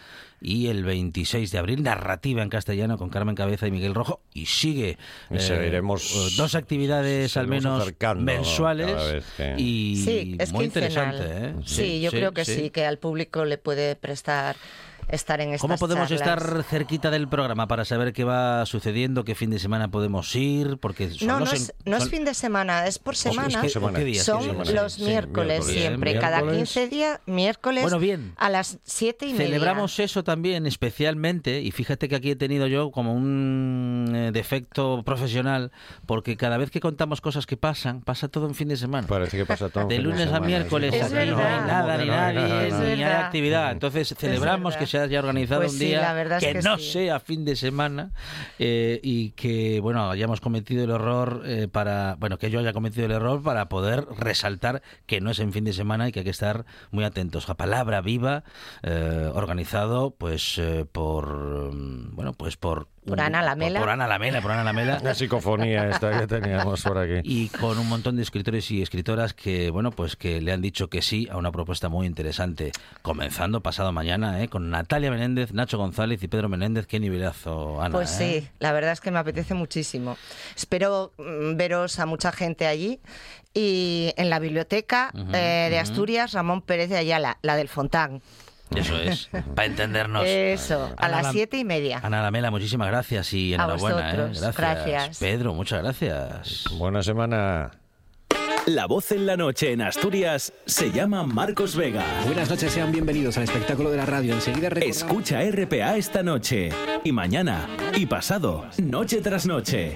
[SPEAKER 2] Y el 26 de abril, narrativa en castellano con Carmen Cabeza y Miguel Rojo. Y sigue
[SPEAKER 3] Y seguiremos-
[SPEAKER 2] dos actividades al menos mensuales
[SPEAKER 3] que-
[SPEAKER 2] y
[SPEAKER 4] Sí, es
[SPEAKER 2] muy
[SPEAKER 4] quincenal.
[SPEAKER 2] interesante. ¿eh?
[SPEAKER 4] Sí, yo creo que sí. que al público le puede prestar estar en estas
[SPEAKER 2] ¿Cómo podemos
[SPEAKER 4] charlas.
[SPEAKER 2] estar cerquita del programa para saber qué va sucediendo, qué fin de semana podemos ir? Porque son
[SPEAKER 4] No, no
[SPEAKER 2] los
[SPEAKER 4] es,
[SPEAKER 2] en-
[SPEAKER 4] no es fin de semana, es por
[SPEAKER 2] es que-
[SPEAKER 4] semana.
[SPEAKER 2] ¿qué
[SPEAKER 3] semana.
[SPEAKER 2] días?
[SPEAKER 4] Son
[SPEAKER 2] ¿Qué semana?
[SPEAKER 4] los
[SPEAKER 3] Sí,
[SPEAKER 4] miércoles
[SPEAKER 3] miércoles.
[SPEAKER 4] siempre,
[SPEAKER 2] Bien,
[SPEAKER 4] cada
[SPEAKER 3] miércoles.
[SPEAKER 4] 15 días, miércoles
[SPEAKER 2] Bueno, bien.
[SPEAKER 4] a las 7 y media.
[SPEAKER 2] Celebramos eso también especialmente y fíjate que aquí he tenido yo como un eh, defecto profesional porque cada vez que contamos cosas que pasan, pasa todo en fin de semana.
[SPEAKER 3] Parece que pasa todo.
[SPEAKER 2] De lunes a
[SPEAKER 3] semana,
[SPEAKER 2] miércoles
[SPEAKER 4] Es
[SPEAKER 2] aquí no hay nada, ni
[SPEAKER 3] No, no hay
[SPEAKER 2] nadie,
[SPEAKER 3] nada,
[SPEAKER 2] ni hay
[SPEAKER 4] verdad.
[SPEAKER 2] actividad. Entonces celebramos que se haya organizado
[SPEAKER 4] Pues
[SPEAKER 2] un
[SPEAKER 4] sí,
[SPEAKER 2] día que,
[SPEAKER 4] que
[SPEAKER 2] no
[SPEAKER 4] sí.
[SPEAKER 2] sea fin de semana eh, y que, bueno, hayamos cometido el error eh, para, bueno, que yo haya cometido el error para poder resaltar que no es en fin de semana y que hay que estar muy atentos. A palabra viva, eh, organizado, pues, eh, por, mm, bueno, pues por...
[SPEAKER 4] Por Ana Lamela.
[SPEAKER 2] Por, por Ana Lamela, por Ana Lamela.
[SPEAKER 3] La psicofonía esta que teníamos por aquí.
[SPEAKER 2] y con un montón de escritores y escritoras que bueno pues que le han dicho que sí a una propuesta muy interesante comenzando pasado mañana ¿eh? con Natalia Menéndez Nacho González y Pedro Menéndez qué nivelazo Ana
[SPEAKER 4] Pues
[SPEAKER 2] ¿eh?
[SPEAKER 4] sí, la verdad es que me apetece muchísimo. Espero mm, veros a mucha gente allí. Y en la biblioteca eh, de Asturias, Ramón Pérez de Ayala, la del Fontán.
[SPEAKER 2] Eso es para entendernos
[SPEAKER 4] Eso, a
[SPEAKER 2] Ana
[SPEAKER 4] las siete y media.
[SPEAKER 2] Ana Lamela muchísimas gracias y
[SPEAKER 4] A
[SPEAKER 2] enhorabuena ¿eh? gracias.
[SPEAKER 4] gracias.
[SPEAKER 2] Pedro muchas gracias
[SPEAKER 3] Buena semana.
[SPEAKER 5] La voz en la noche en Asturias se llama Marcos Vega.
[SPEAKER 6] Buenas noches, sean bienvenidos al espectáculo de la radio. Enseguida recordamos...
[SPEAKER 5] Escucha RPA esta noche y mañana y pasado, noche tras noche.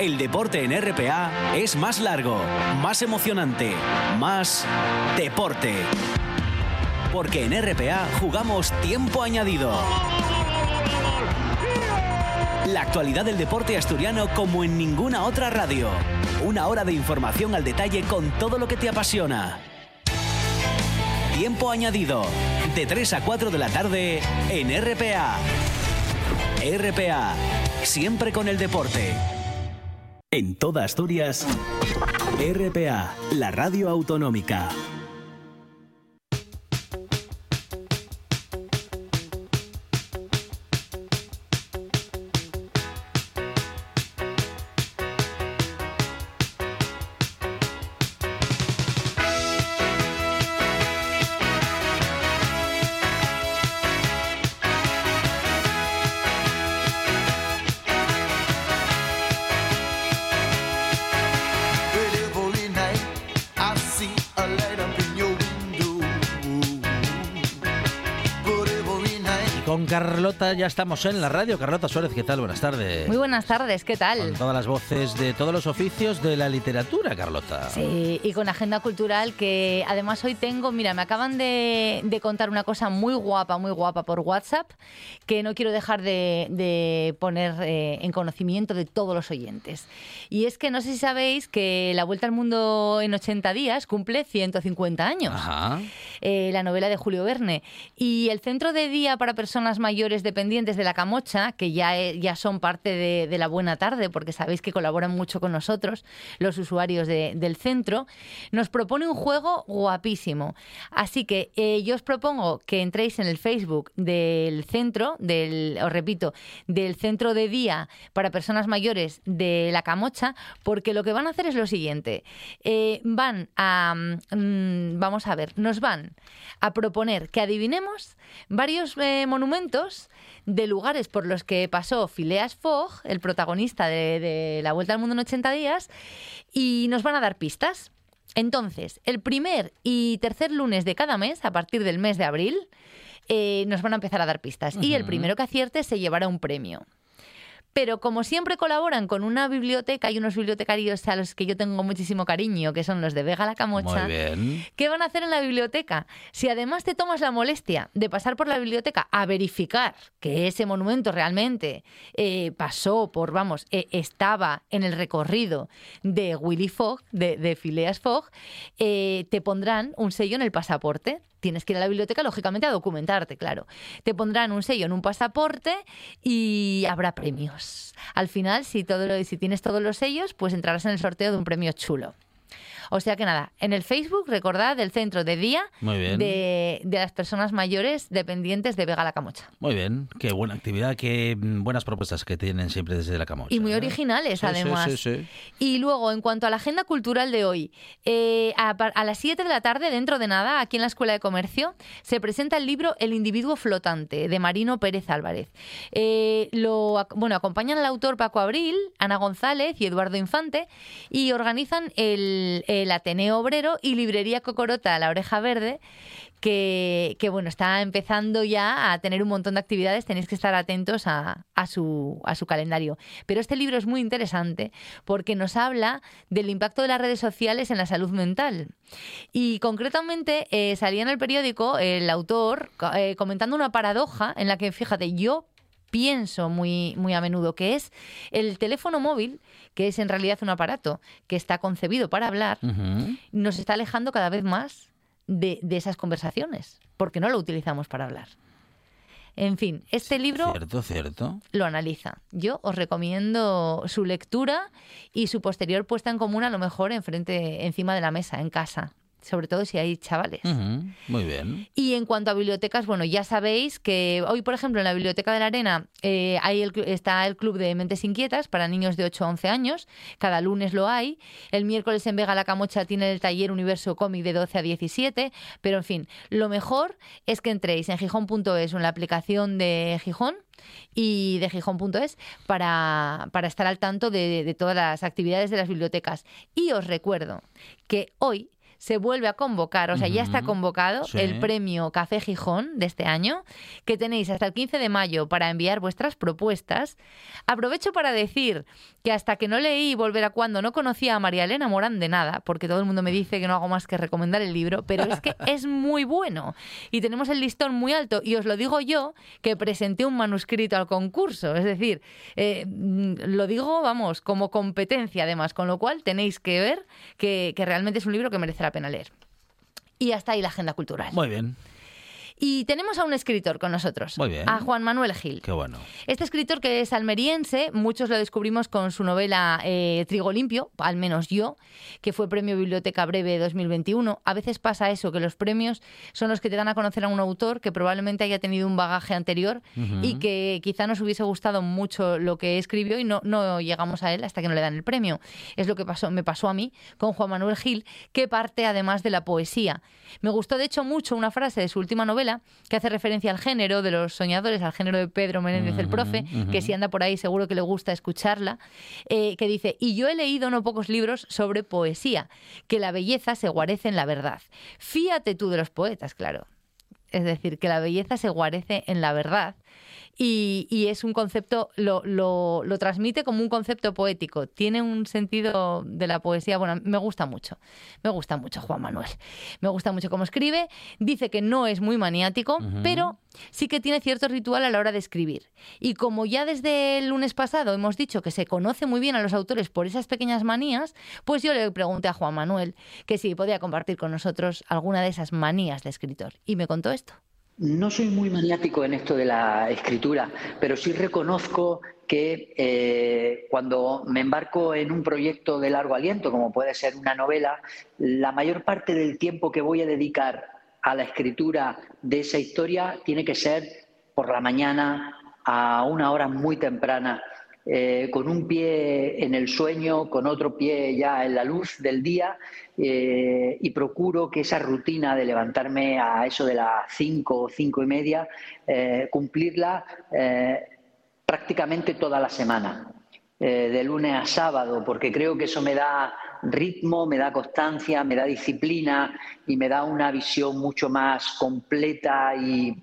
[SPEAKER 5] El deporte en RPA es más largo, más emocionante, más deporte. Porque en RPA jugamos tiempo añadido. La actualidad del deporte asturiano como en ninguna otra radio. Una hora de información al detalle con todo lo que te apasiona. Tiempo añadido. De 3 a 4 de la tarde en RPA. RPA. Siempre con el deporte. En toda Asturias. RPA. La radio autonómica.
[SPEAKER 2] Carlota ya estamos en la radio. Carlota Suárez, ¿qué tal? Buenas tardes.
[SPEAKER 7] Muy buenas tardes, ¿qué
[SPEAKER 2] Con
[SPEAKER 7] tal?
[SPEAKER 2] todas las voces de todos los oficios de la literatura, Carlota.
[SPEAKER 7] Sí, y con agenda cultural que además hoy tengo, mira, me acaban de, de contar una cosa muy guapa, muy guapa por WhatsApp que no quiero dejar de, de poner eh, en conocimiento de todos los oyentes. Y es que no sé si sabéis que La Vuelta al Mundo en 80 días cumple 150 años.
[SPEAKER 2] Ajá.
[SPEAKER 7] eh, la novela de Julio Verne. Y el Centro de Día para Personas Mayores Dependientes de la Camocha, que ya, eh, ya son parte de, la Buena Tarde, porque sabéis que colaboran mucho con nosotros, los usuarios de- del centro, nos propone un juego guapísimo. Así que eh, yo os propongo que entréis en el Facebook del centro, del, os repito, del Centro de Día para Personas Mayores de la Camocha, porque lo que van a hacer es lo siguiente. Eh, van a, mm, vamos a ver, nos van a proponer que adivinemos varios monumentos de lugares por los que pasó Phileas Fogg, el protagonista de, de La Vuelta al Mundo en 80 días, y nos van a dar pistas. Entonces, el primer y tercer lunes de cada mes, a partir del mes de abril, eh, nos van a empezar a dar pistas. Y el primero que acierte se llevará un premio. Pero como siempre colaboran con una biblioteca y unos bibliotecarios a los que yo tengo muchísimo cariño, que son los de Vega la Camocha,
[SPEAKER 2] Muy bien.
[SPEAKER 7] ¿Qué van a hacer en la biblioteca? Si además te tomas la molestia de pasar por la biblioteca a verificar que ese monumento realmente eh, pasó por, vamos, eh, estaba en el recorrido de Willy Fogg, de, de Phileas Fogg, eh, te pondrán un sello en el pasaporte. Tienes que ir a la biblioteca, lógicamente, a documentarte, claro. Te pondrán un sello en un pasaporte y habrá premios. Al final, si, todo lo- si tienes todos los sellos, pues entrarás en el sorteo de un premio chulo. O sea que nada, en el Facebook, recordad, del centro de día de, de las personas mayores dependientes de Vega la Camocha.
[SPEAKER 2] Muy bien. Qué buena actividad, qué mm, buenas propuestas que tienen siempre desde la Camocha.
[SPEAKER 7] Y muy
[SPEAKER 2] ¿eh?
[SPEAKER 7] originales,
[SPEAKER 2] Sí,
[SPEAKER 7] además.
[SPEAKER 2] sí, sí.
[SPEAKER 7] Y luego, en cuanto a la agenda cultural de hoy, eh, a, las 7 de la tarde, dentro de nada, aquí en la Escuela de Comercio, se presenta el libro El individuo flotante, de Marino Pérez Álvarez. Eh, lo, bueno, acompañan al autor Paco Abril, Ana González y Eduardo Infante, y organizan el, el Ateneo Obrero y Librería Cocorota La Oreja Verde, que, que, bueno, está empezando ya a tener un montón de actividades, tenéis que estar atentos a, a su, a su calendario. Pero este libro es muy interesante porque nos habla del impacto de las redes sociales en la salud mental. Y concretamente eh, salía en el periódico el autor eh, comentando una paradoja en la que, fíjate, yo pienso muy, muy a menudo, que es el teléfono móvil, que es en realidad un aparato que está concebido para hablar, nos está alejando cada vez más de, de esas conversaciones, porque no lo utilizamos para hablar. En fin, este libro
[SPEAKER 2] Cierto, cierto.
[SPEAKER 7] lo analiza. Yo os recomiendo su lectura y su posterior puesta en común a lo mejor enfrente, encima de la mesa, en casa. Sobre todo si hay chavales.
[SPEAKER 2] Muy bien.
[SPEAKER 7] Y en cuanto a bibliotecas, bueno, ya sabéis que hoy, por ejemplo, en la Biblioteca de la Arena eh, hay el está el Club de Mentes Inquietas para niños de 8 a 11 años. Cada lunes lo hay. El miércoles en Vega La Camocha tiene el taller Universo Cómic de 12 a 17. Pero, en fin, lo mejor es que entréis en gijón.es o en la aplicación de Gijón y de gijón.es para, para estar al tanto de, de todas las actividades de las bibliotecas. Y os recuerdo que hoy se vuelve a convocar, o sea, ya está convocado
[SPEAKER 2] Sí.
[SPEAKER 7] el premio Café Gijón de este año, que tenéis hasta el 15 de mayo para enviar vuestras propuestas. Aprovecho para decir que hasta que no leí Volver a cuando no conocía a María Elena Morán de nada, porque todo el mundo me dice que no hago más que recomendar el libro, pero es que es muy bueno y tenemos el listón muy alto y os lo digo yo que presenté un manuscrito al concurso, es decir, eh, mm, lo digo, vamos, como competencia además, con lo cual tenéis que ver que, que realmente es un libro que merece pena leer. Y hasta ahí la agenda cultural.
[SPEAKER 2] Muy bien.
[SPEAKER 7] Y tenemos a un escritor con nosotros,
[SPEAKER 2] Muy bien.
[SPEAKER 7] a Juan Manuel Gil.
[SPEAKER 2] Qué bueno.
[SPEAKER 7] Este escritor que es almeriense, muchos lo descubrimos con su novela eh, Trigo Limpio, al menos yo, que fue premio Biblioteca Breve 2021. A veces pasa eso, que los premios son los que te dan a conocer a un autor que probablemente haya tenido un bagaje anterior y que quizá nos hubiese gustado mucho lo que escribió y no, no llegamos a él hasta que no le dan el premio. Es lo que pasó, me pasó a mí con Juan Manuel Gil, que parte además de la poesía. Me gustó de hecho mucho una frase de su última novela que hace referencia al género de los soñadores, al género de Pedro Menéndez el profe, que si anda por ahí seguro que le gusta escucharla, eh, que dice, y yo he leído no pocos libros sobre poesía, que la belleza se guarece en la verdad. Fíate tú de los poetas, claro. Es decir, que la belleza se guarece en la verdad y, y es un concepto, lo, lo, lo transmite como un concepto poético. Tiene un sentido de la poesía, bueno, me gusta mucho. Me gusta mucho Juan Manuel. Me gusta mucho cómo escribe. Dice que no es muy maniático, pero sí que tiene cierto ritual a la hora de escribir. Y como ya desde el lunes pasado hemos dicho que se conoce muy bien a los autores por esas pequeñas manías, pues yo le pregunté a Juan Manuel que si podía compartir con nosotros alguna de esas manías de escritor. Y me contó esto.
[SPEAKER 8] No soy muy maniático en esto de la escritura, pero sí reconozco que eh, cuando me embarco en un proyecto de largo aliento, como puede ser una novela, la mayor parte del tiempo que voy a dedicar a la escritura de esa historia tiene que ser por la mañana a una hora muy temprana, eh, con un pie en el sueño, con otro pie ya en la luz del día, eh, y procuro que esa rutina de levantarme a eso de las cinco o cinco y media, eh, cumplirla prácticamente toda la semana, de lunes a sábado, porque creo que eso me da ritmo, me da constancia, me da disciplina y me da una visión mucho más completa y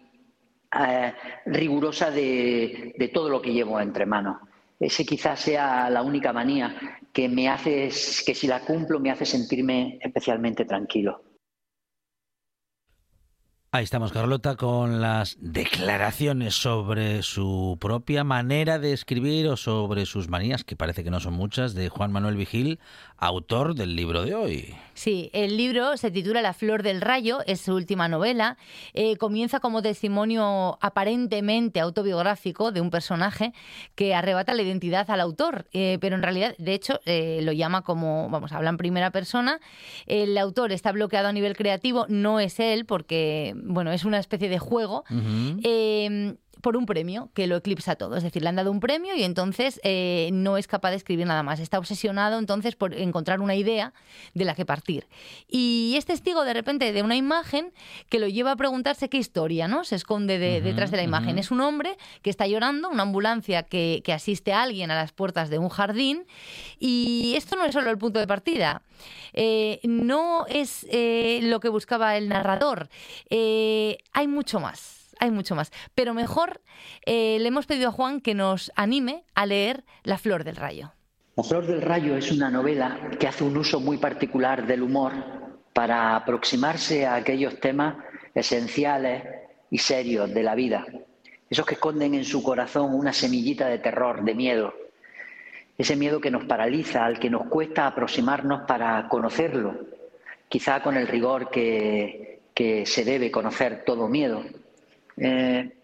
[SPEAKER 8] rigurosa de todo lo que llevo entre manos. Ese quizás sea la única manía que me hace, que si la cumplo me hace sentirme especialmente tranquilo.
[SPEAKER 2] Ahí estamos, Carlota, con las declaraciones sobre su propia manera de escribir o sobre sus manías, que parece que no son muchas, de Juan Manuel Vigil, autor del libro de hoy.
[SPEAKER 7] Sí, el libro se titula La Flor del Rayo, es su última novela. Eh, comienza como testimonio aparentemente autobiográfico de un personaje que arrebata la identidad al autor, eh, pero en realidad, de hecho, eh, lo llama como, vamos, habla en primera persona. El autor está bloqueado a nivel creativo, no es él, porque, bueno, es una especie de juego. Por un premio que lo eclipsa todo. Es decir, le han dado un premio y entonces eh, no es capaz de escribir nada más. Está obsesionado entonces por encontrar una idea de la que partir. Y es testigo de repente de una imagen que lo lleva a preguntarse qué historia ¿no? se esconde de- detrás de la imagen. Es un hombre que está llorando, una ambulancia que, que asiste a alguien a las puertas de un jardín. Y esto no es solo el punto de partida. Eh, no es eh, lo que buscaba el narrador. Eh, hay mucho más hay mucho más. Pero mejor eh, le hemos pedido a Juan que nos anime a leer La Flor del Rayo.
[SPEAKER 8] La Flor del Rayo es una novela que hace un uso muy particular del humor para aproximarse a aquellos temas esenciales y serios de la vida, esos que esconden en su corazón una semillita de terror, de miedo, ese miedo que nos paraliza, al que nos cuesta aproximarnos para conocerlo, quizá con el rigor que, que se debe conocer todo miedo. Eh,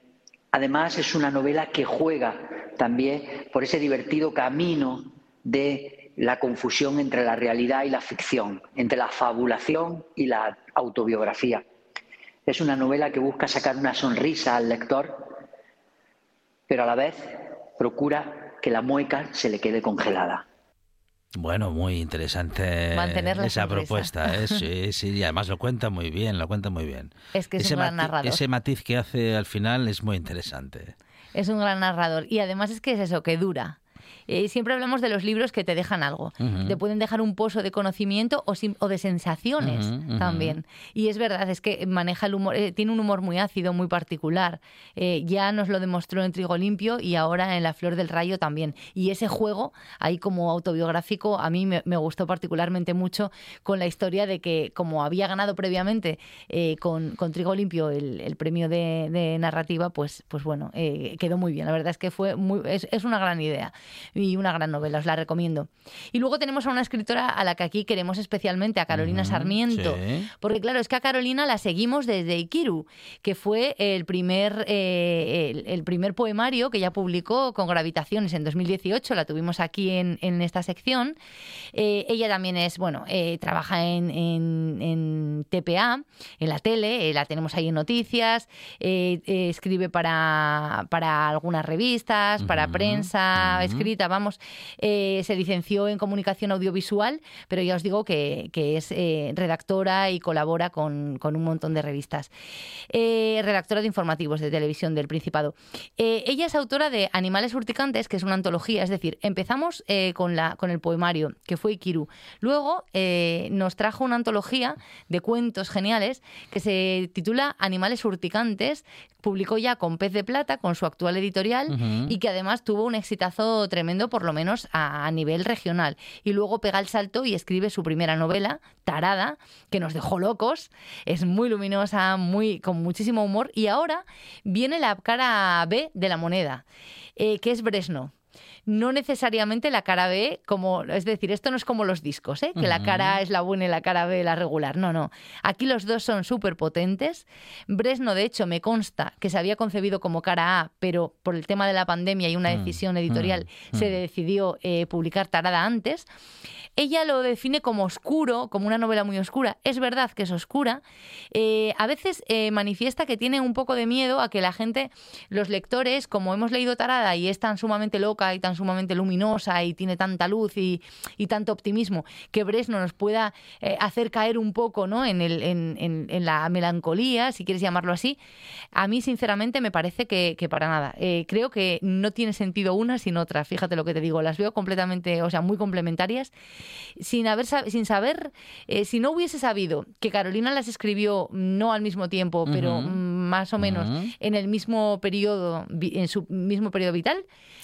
[SPEAKER 8] además, es una novela que juega también por ese divertido camino de la confusión entre la realidad y la ficción, entre la fabulación y la autobiografía. Es una novela que busca sacar una sonrisa al lector, pero a la vez procura que la mueca se le quede congelada.
[SPEAKER 2] Bueno, muy interesante esa
[SPEAKER 7] sonrisa.
[SPEAKER 2] propuesta. ¿eh? Sí, sí, y además lo cuenta muy bien, lo cuenta muy bien.
[SPEAKER 7] Es que es
[SPEAKER 2] ese
[SPEAKER 7] un gran narrador.
[SPEAKER 2] Ese matiz que hace al final es muy interesante.
[SPEAKER 7] Es un gran narrador. Y además es que es eso, que dura. Eh, siempre hablamos de los libros que te dejan algo. Te pueden dejar un pozo de conocimiento o, o de sensaciones también. Y es verdad, es que maneja el humor, eh, tiene un humor muy ácido, muy particular. Eh, ya nos lo demostró en Trigo Limpio y ahora en La Flor del Rayo también. Y ese juego, ahí como autobiográfico, a mí me, me gustó particularmente mucho con la historia de que, como había ganado previamente con, con Trigo Limpio el, el premio de, de narrativa, pues, pues bueno, eh, quedó muy bien. La verdad es que fue muy, es, es una gran idea y una gran novela, os la recomiendo. Y luego tenemos a una escritora a la que aquí queremos especialmente, a Carolina Sarmiento.
[SPEAKER 2] sí.
[SPEAKER 7] Porque claro, es que a Carolina la seguimos desde Ikiru, que fue el primer, eh, el, el primer poemario que ella publicó con Gravitaciones en 2018, la tuvimos aquí en, en esta sección. Eh, ella también es, bueno, eh, trabaja en, en- en TPA, en la tele, eh, la tenemos ahí en noticias, escribe para, para algunas revistas, para prensa
[SPEAKER 2] ujú.
[SPEAKER 7] escrita, vamos, eh, se licenció en comunicación audiovisual, pero ya os digo que, que es eh, redactora y colabora con, con un montón de revistas. Eh, redactora de informativos de televisión del Principado. Ella es autora de Animales Urticantes, que es una antología, es decir, empezamos con, la, con el poemario, que fue Ikiru. Luego nos trajo una antología de cuentos geniales que se titula Animales Urticantes, publicó ya con Pez de Plata, con su actual editorial, y que además tuvo un exitazo tremendo, por lo menos a, nivel regional. Y luego pega el salto y escribe su primera novela, Tarada, que nos dejó locos. Es muy luminosa, muy, con muchísimo humor. Y ahora viene la cara B de la moneda, eh, que es Bresno. No necesariamente la cara B, como, es decir, esto no es como los discos, ¿eh? que la cara A es la buena y la cara B la regular. No, no. Aquí los dos son súper potentes. Bresno, de hecho, me consta que se había concebido como cara A, pero por el tema de la pandemia y una
[SPEAKER 2] Mm,
[SPEAKER 7] decisión editorial
[SPEAKER 2] mm,
[SPEAKER 7] se
[SPEAKER 2] mm.
[SPEAKER 7] decidió eh, publicar Tarada antes. Ella lo define como oscuro, como una novela muy oscura. Es verdad que es oscura. Eh, a veces eh, manifiesta que tiene un poco de miedo a que la gente, los lectores, como hemos leído Tarada y es tan sumamente loca y tan sumamente luminosa y tiene tanta luz y, y tanto optimismo, que Bresno nos pueda eh, hacer caer un poco ¿no? en, el, en, en- la melancolía, si quieres llamarlo así. A mí, sinceramente, me parece que, que para nada. Eh, creo que no tiene sentido una sin otra. Fíjate lo que te digo. Las veo completamente, o sea, muy complementarias sin haber sin saber eh, si no hubiese sabido que Carolina las escribió no al mismo tiempo pero más o menos
[SPEAKER 2] Ujú.
[SPEAKER 7] en el mismo periodo en su mismo periodo vital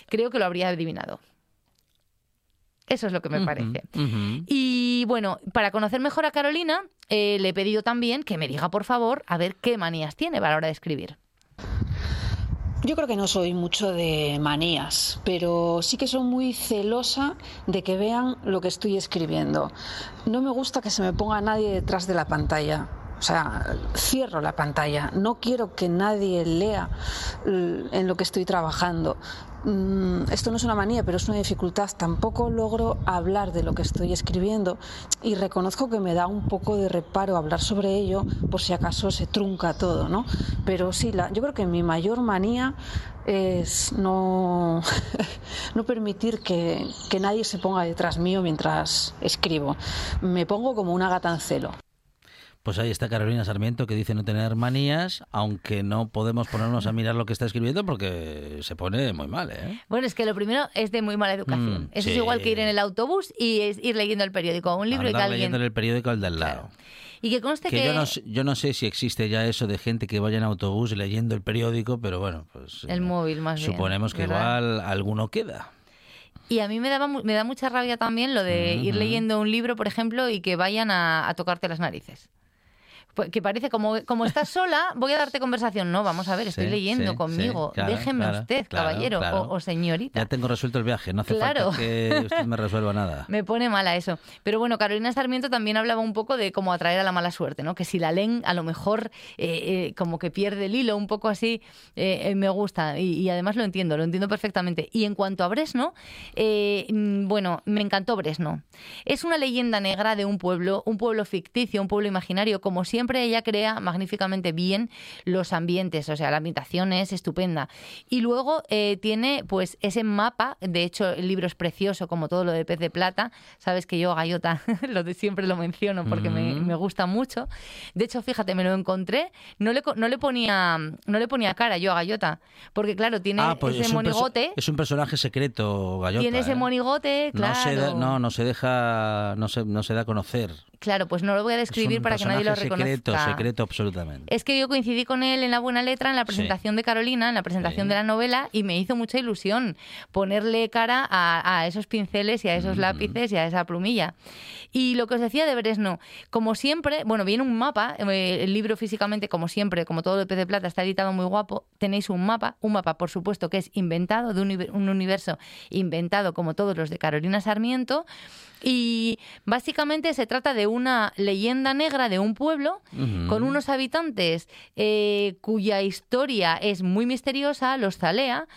[SPEAKER 7] creo que lo habría adivinado eso es lo que me parece y bueno para conocer mejor a Carolina eh, le he pedido también que me diga por favor a ver qué manías tiene a la hora de escribir
[SPEAKER 9] Yo creo que no soy mucho de manías, pero sí que soy muy celosa de que vean lo que estoy escribiendo. No me gusta que se me ponga nadie detrás de la pantalla. O sea, cierro la pantalla. No quiero que nadie lea l- en lo que estoy trabajando. Mm, Esto no es una manía, pero es una dificultad. Tampoco logro hablar de lo que estoy escribiendo y reconozco que me da un poco de reparo hablar sobre ello por si acaso se trunca todo, ¿no? Pero sí, yo creo que mi mayor manía es no, no permitir que, que nadie se ponga detrás mío mientras escribo. Me pongo como una gata en celo.
[SPEAKER 2] Pues ahí está Carolina Sarmiento que dice no tener manías, aunque no podemos ponernos a mirar lo que está escribiendo porque se pone muy mal, ¿eh?
[SPEAKER 7] Bueno, es que lo primero es de muy mala educación.
[SPEAKER 2] Mm,
[SPEAKER 7] Eso
[SPEAKER 2] sí.
[SPEAKER 7] es igual que ir en el autobús y es ir leyendo el periódico, un libro y que alguien...
[SPEAKER 2] leyendo en el periódico al del lado.
[SPEAKER 7] Y que conste que,
[SPEAKER 2] Que yo no, sé- yo no sé si existe ya eso de gente que vaya en autobús leyendo el periódico, pero bueno, pues
[SPEAKER 7] el
[SPEAKER 2] eh,
[SPEAKER 7] móvil más bien,
[SPEAKER 2] suponemos que
[SPEAKER 7] ¿verdad?
[SPEAKER 2] igual alguno queda.
[SPEAKER 7] Y a mí me, daba, me da mucha rabia también lo de ir leyendo un libro, por ejemplo, y que vayan a, a tocarte las narices. Pues, que parece como, como estás sola, voy a darte conversación. No, vamos a ver, estoy
[SPEAKER 2] Sí,
[SPEAKER 7] leyendo
[SPEAKER 2] sí,
[SPEAKER 7] conmigo.
[SPEAKER 2] sí, claro,
[SPEAKER 7] Déjeme
[SPEAKER 2] claro,
[SPEAKER 7] usted,
[SPEAKER 2] claro,
[SPEAKER 7] caballero. O, o señorita.
[SPEAKER 2] Ya tengo resuelto el viaje, no hace falta que usted me resuelva nada.
[SPEAKER 7] Me pone mala eso. Pero bueno, Carolina Sarmiento también hablaba un poco de cómo atraer a la mala suerte, ¿no? Que si la leen, a lo mejor eh, eh, como que pierde el hilo, un poco así, eh, me gusta. Y, y además lo entiendo, lo entiendo perfectamente. Y en cuanto a Bresno, mm, bueno, me encantó Bresno. Es una leyenda negra de un pueblo, un pueblo ficticio, un pueblo imaginario. Como siempre, ella crea magníficamente bien los ambientes, o sea, la ambientación es estupenda. Y luego eh, tiene pues ese mapa, de hecho el libro es precioso como todo lo de Pez de Plata, sabes que yo Gallota lo de siempre lo menciono porque me, me gusta mucho. De hecho, fíjate, me lo encontré, no le, no le ponía no le ponía cara yo a Gallota, porque claro, tiene
[SPEAKER 2] Ah, pues
[SPEAKER 7] ese
[SPEAKER 2] es
[SPEAKER 7] monigote,
[SPEAKER 2] es un personaje secreto, Gallota.
[SPEAKER 7] tiene ese
[SPEAKER 2] ¿eh?
[SPEAKER 7] monigote, claro.
[SPEAKER 2] No se da, no, no se deja, no se, no se da a conocer.
[SPEAKER 7] Claro, pues no lo voy a describir para que nadie lo
[SPEAKER 2] personaje secreto, secreto absolutamente.
[SPEAKER 7] Es que yo coincidí con él en la buena letra, en la presentación de Carolina, en la presentación
[SPEAKER 2] Sí.
[SPEAKER 7] de la novela, y me hizo mucha ilusión ponerle cara a, a esos pinceles y a esos lápices y a esa plumilla. Y lo que os decía de Bresno, como siempre, bueno, viene un mapa, eh, el libro físicamente, como siempre, como todo el pez de plata, está editado muy guapo, tenéis un mapa, un mapa, por supuesto, que es inventado, de un universo inventado como todos los de Carolina Sarmiento, y básicamente se trata de una leyenda negra de un pueblo con unos habitantes eh, cuya historia es muy misteriosa, los Zalea.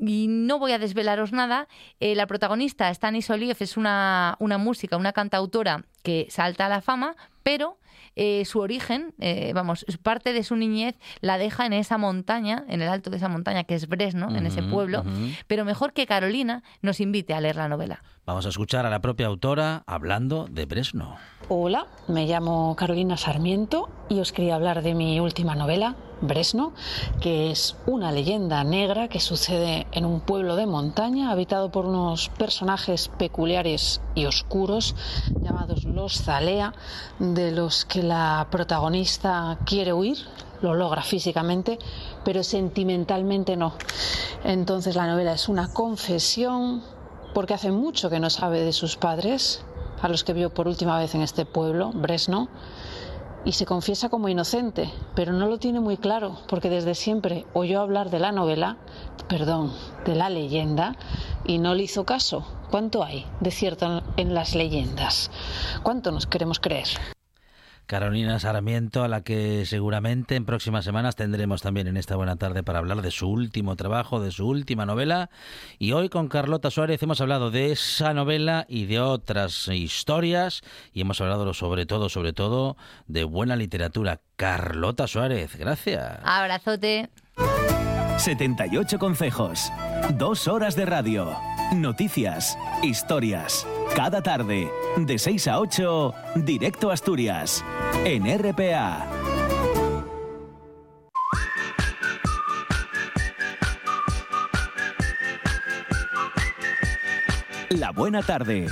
[SPEAKER 7] Y no voy a desvelaros nada. Eh, la protagonista, Stanis Oliev, es una, una música, una cantautora que salta a la fama, pero eh, su origen, eh, vamos, parte de su niñez la deja en esa montaña, en el alto de esa montaña que es Bresno, en ese pueblo. Pero mejor que Carolina nos invite a leer la novela.
[SPEAKER 2] Vamos a escuchar a la propia autora hablando de Bresno.
[SPEAKER 9] Hola, me llamo Carolina Sarmiento y os quería hablar de mi última novela, Bresno, que es una leyenda negra que sucede en un pueblo de montaña habitado por unos personajes peculiares y oscuros llamados los Zalea, de los que la protagonista quiere huir, lo logra físicamente, pero sentimentalmente no. Entonces la novela es una confesión porque hace mucho que no sabe de sus padres, a los que vio por última vez en este pueblo, Bresno, y se confiesa como inocente, pero no lo tiene muy claro, porque desde siempre oyó hablar de la novela, perdón, de la leyenda, y no le hizo caso. ¿Cuánto hay de cierto en las leyendas? ¿Cuánto nos queremos creer?
[SPEAKER 2] Carolina Sarmiento, a la que seguramente en próximas semanas tendremos también en esta buena tarde para hablar de su último trabajo, de su última novela. Y hoy con Carlota Suárez hemos hablado de esa novela y de otras historias y hemos hablado sobre todo, sobre todo, de buena literatura. Carlota Suárez, gracias.
[SPEAKER 7] Abrazote.
[SPEAKER 5] 78 consejos. Dos horas de radio. Noticias. Historias. Cada tarde. De 6 a 8. Directo a Asturias. En RPA. La buena tarde.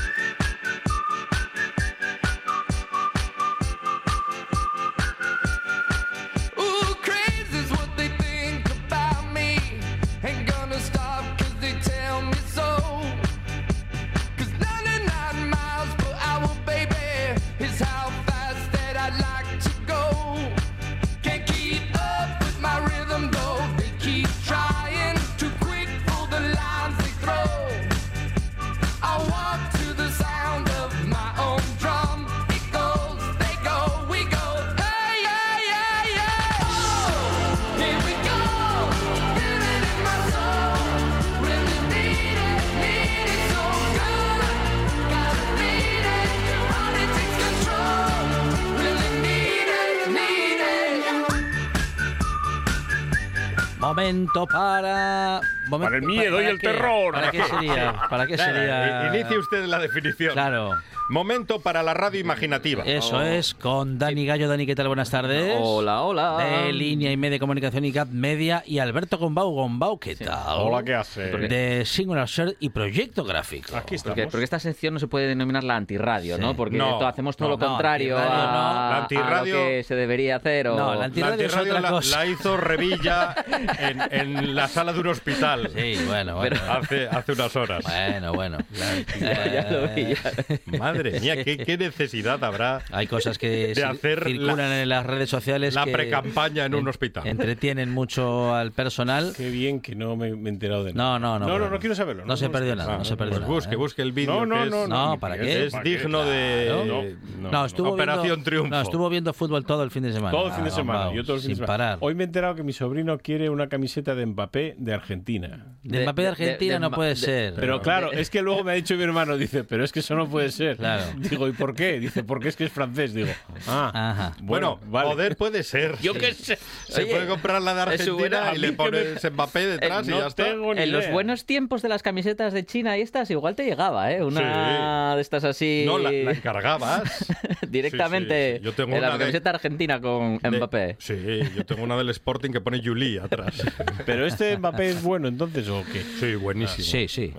[SPEAKER 2] Momento para... momen-
[SPEAKER 10] Para el miedo y el
[SPEAKER 2] qué?
[SPEAKER 10] terror.
[SPEAKER 2] ¿Para qué sería? ¿Para qué sería?
[SPEAKER 10] Inicie usted la definición.
[SPEAKER 2] Claro.
[SPEAKER 10] Momento para la radio imaginativa.
[SPEAKER 2] Eso es, con Dani Gallo. Dani, ¿qué tal? Buenas tardes.
[SPEAKER 11] Hola, hola.
[SPEAKER 2] De Línea y Media Comunicación y Gap Media. Y Alberto Gombau. Gombau, ¿qué tal?
[SPEAKER 10] Hola, ¿qué hace?
[SPEAKER 2] De Singular Shirt y Proyecto Gráfico.
[SPEAKER 10] Aquí estamos.
[SPEAKER 11] Porque, porque esta sección no se puede denominar la antirradio,
[SPEAKER 2] Sí.
[SPEAKER 11] ¿no? Porque
[SPEAKER 10] No,
[SPEAKER 11] hacemos todo
[SPEAKER 10] no,
[SPEAKER 11] lo
[SPEAKER 2] no,
[SPEAKER 11] contrario
[SPEAKER 2] no.
[SPEAKER 11] a,
[SPEAKER 10] La
[SPEAKER 11] a
[SPEAKER 10] antirradio-
[SPEAKER 11] lo que se debería hacer. O...
[SPEAKER 2] No, la
[SPEAKER 10] La
[SPEAKER 2] antirradio es
[SPEAKER 10] antirradio
[SPEAKER 2] otra
[SPEAKER 10] la,
[SPEAKER 2] cosa.
[SPEAKER 10] la hizo Revilla en, en la sala de un hospital.
[SPEAKER 2] Sí, bueno, bueno.
[SPEAKER 10] Hace, hace unas horas.
[SPEAKER 2] Bueno, bueno.
[SPEAKER 11] Ya lo vi, ya.
[SPEAKER 10] Madre mía, ¿qué, qué necesidad habrá
[SPEAKER 2] Hay cosas que
[SPEAKER 10] de hacer
[SPEAKER 2] circulan
[SPEAKER 10] la,
[SPEAKER 2] en las redes sociales
[SPEAKER 10] la precampaña en un hospital.
[SPEAKER 2] entretienen mucho al personal.
[SPEAKER 12] Qué bien que no me, me he enterado de nada.
[SPEAKER 2] No, no, no.
[SPEAKER 12] No, no, quiero saberlo.
[SPEAKER 2] No, se perdió nada, no se perdió
[SPEAKER 10] Pues
[SPEAKER 2] nada.
[SPEAKER 10] busque,
[SPEAKER 2] ¿eh?
[SPEAKER 10] busque el vídeo.
[SPEAKER 12] No, no, no,
[SPEAKER 2] No, ¿para qué?
[SPEAKER 10] Es digno de.
[SPEAKER 12] No,
[SPEAKER 2] No, estuvo
[SPEAKER 10] Operación Triunfo.
[SPEAKER 2] No, estuvo viendo fútbol todo el fin de semana.
[SPEAKER 12] Todo el fin de
[SPEAKER 2] Ah,
[SPEAKER 12] semana. yo todo el fin de semana. Hoy me he enterado que mi sobrino quiere una camiseta de Mbappé de Argentina.
[SPEAKER 2] De
[SPEAKER 11] De-
[SPEAKER 2] Mbappé de Argentina
[SPEAKER 11] de-
[SPEAKER 2] no
[SPEAKER 11] de-
[SPEAKER 2] puede
[SPEAKER 11] de-
[SPEAKER 2] ser.
[SPEAKER 12] Pero claro, es que luego me ha dicho mi hermano, dice, pero es que eso no puede ser.
[SPEAKER 2] Claro.
[SPEAKER 12] Digo, ¿y por qué? Dice, porque es que es francés. Digo, ah,
[SPEAKER 2] Ajá.
[SPEAKER 10] Bueno,
[SPEAKER 12] vale.
[SPEAKER 10] poder puede ser.
[SPEAKER 12] Yo qué sé.
[SPEAKER 10] Se
[SPEAKER 11] Oye,
[SPEAKER 10] puede comprar la de Argentina y le pones Mbappé detrás
[SPEAKER 12] Eh,
[SPEAKER 10] y
[SPEAKER 12] no
[SPEAKER 10] ya está.
[SPEAKER 12] tengo ni
[SPEAKER 11] En los
[SPEAKER 12] idea.
[SPEAKER 11] buenos tiempos de las camisetas de China y estas, igual te llegaba, ¿eh? Una de estas así.
[SPEAKER 10] No, la, la encargabas.
[SPEAKER 11] directamente.
[SPEAKER 10] Sí, sí, sí. Yo tengo
[SPEAKER 11] en la
[SPEAKER 10] una de-
[SPEAKER 11] camiseta argentina con
[SPEAKER 10] De-
[SPEAKER 11] Mbappé.
[SPEAKER 10] Sí, yo tengo una del Sporting que pone Julie atrás.
[SPEAKER 12] Pero este Mbappé es bueno entonces o qué?
[SPEAKER 10] Sí, buenísimo.
[SPEAKER 2] Sí, sí.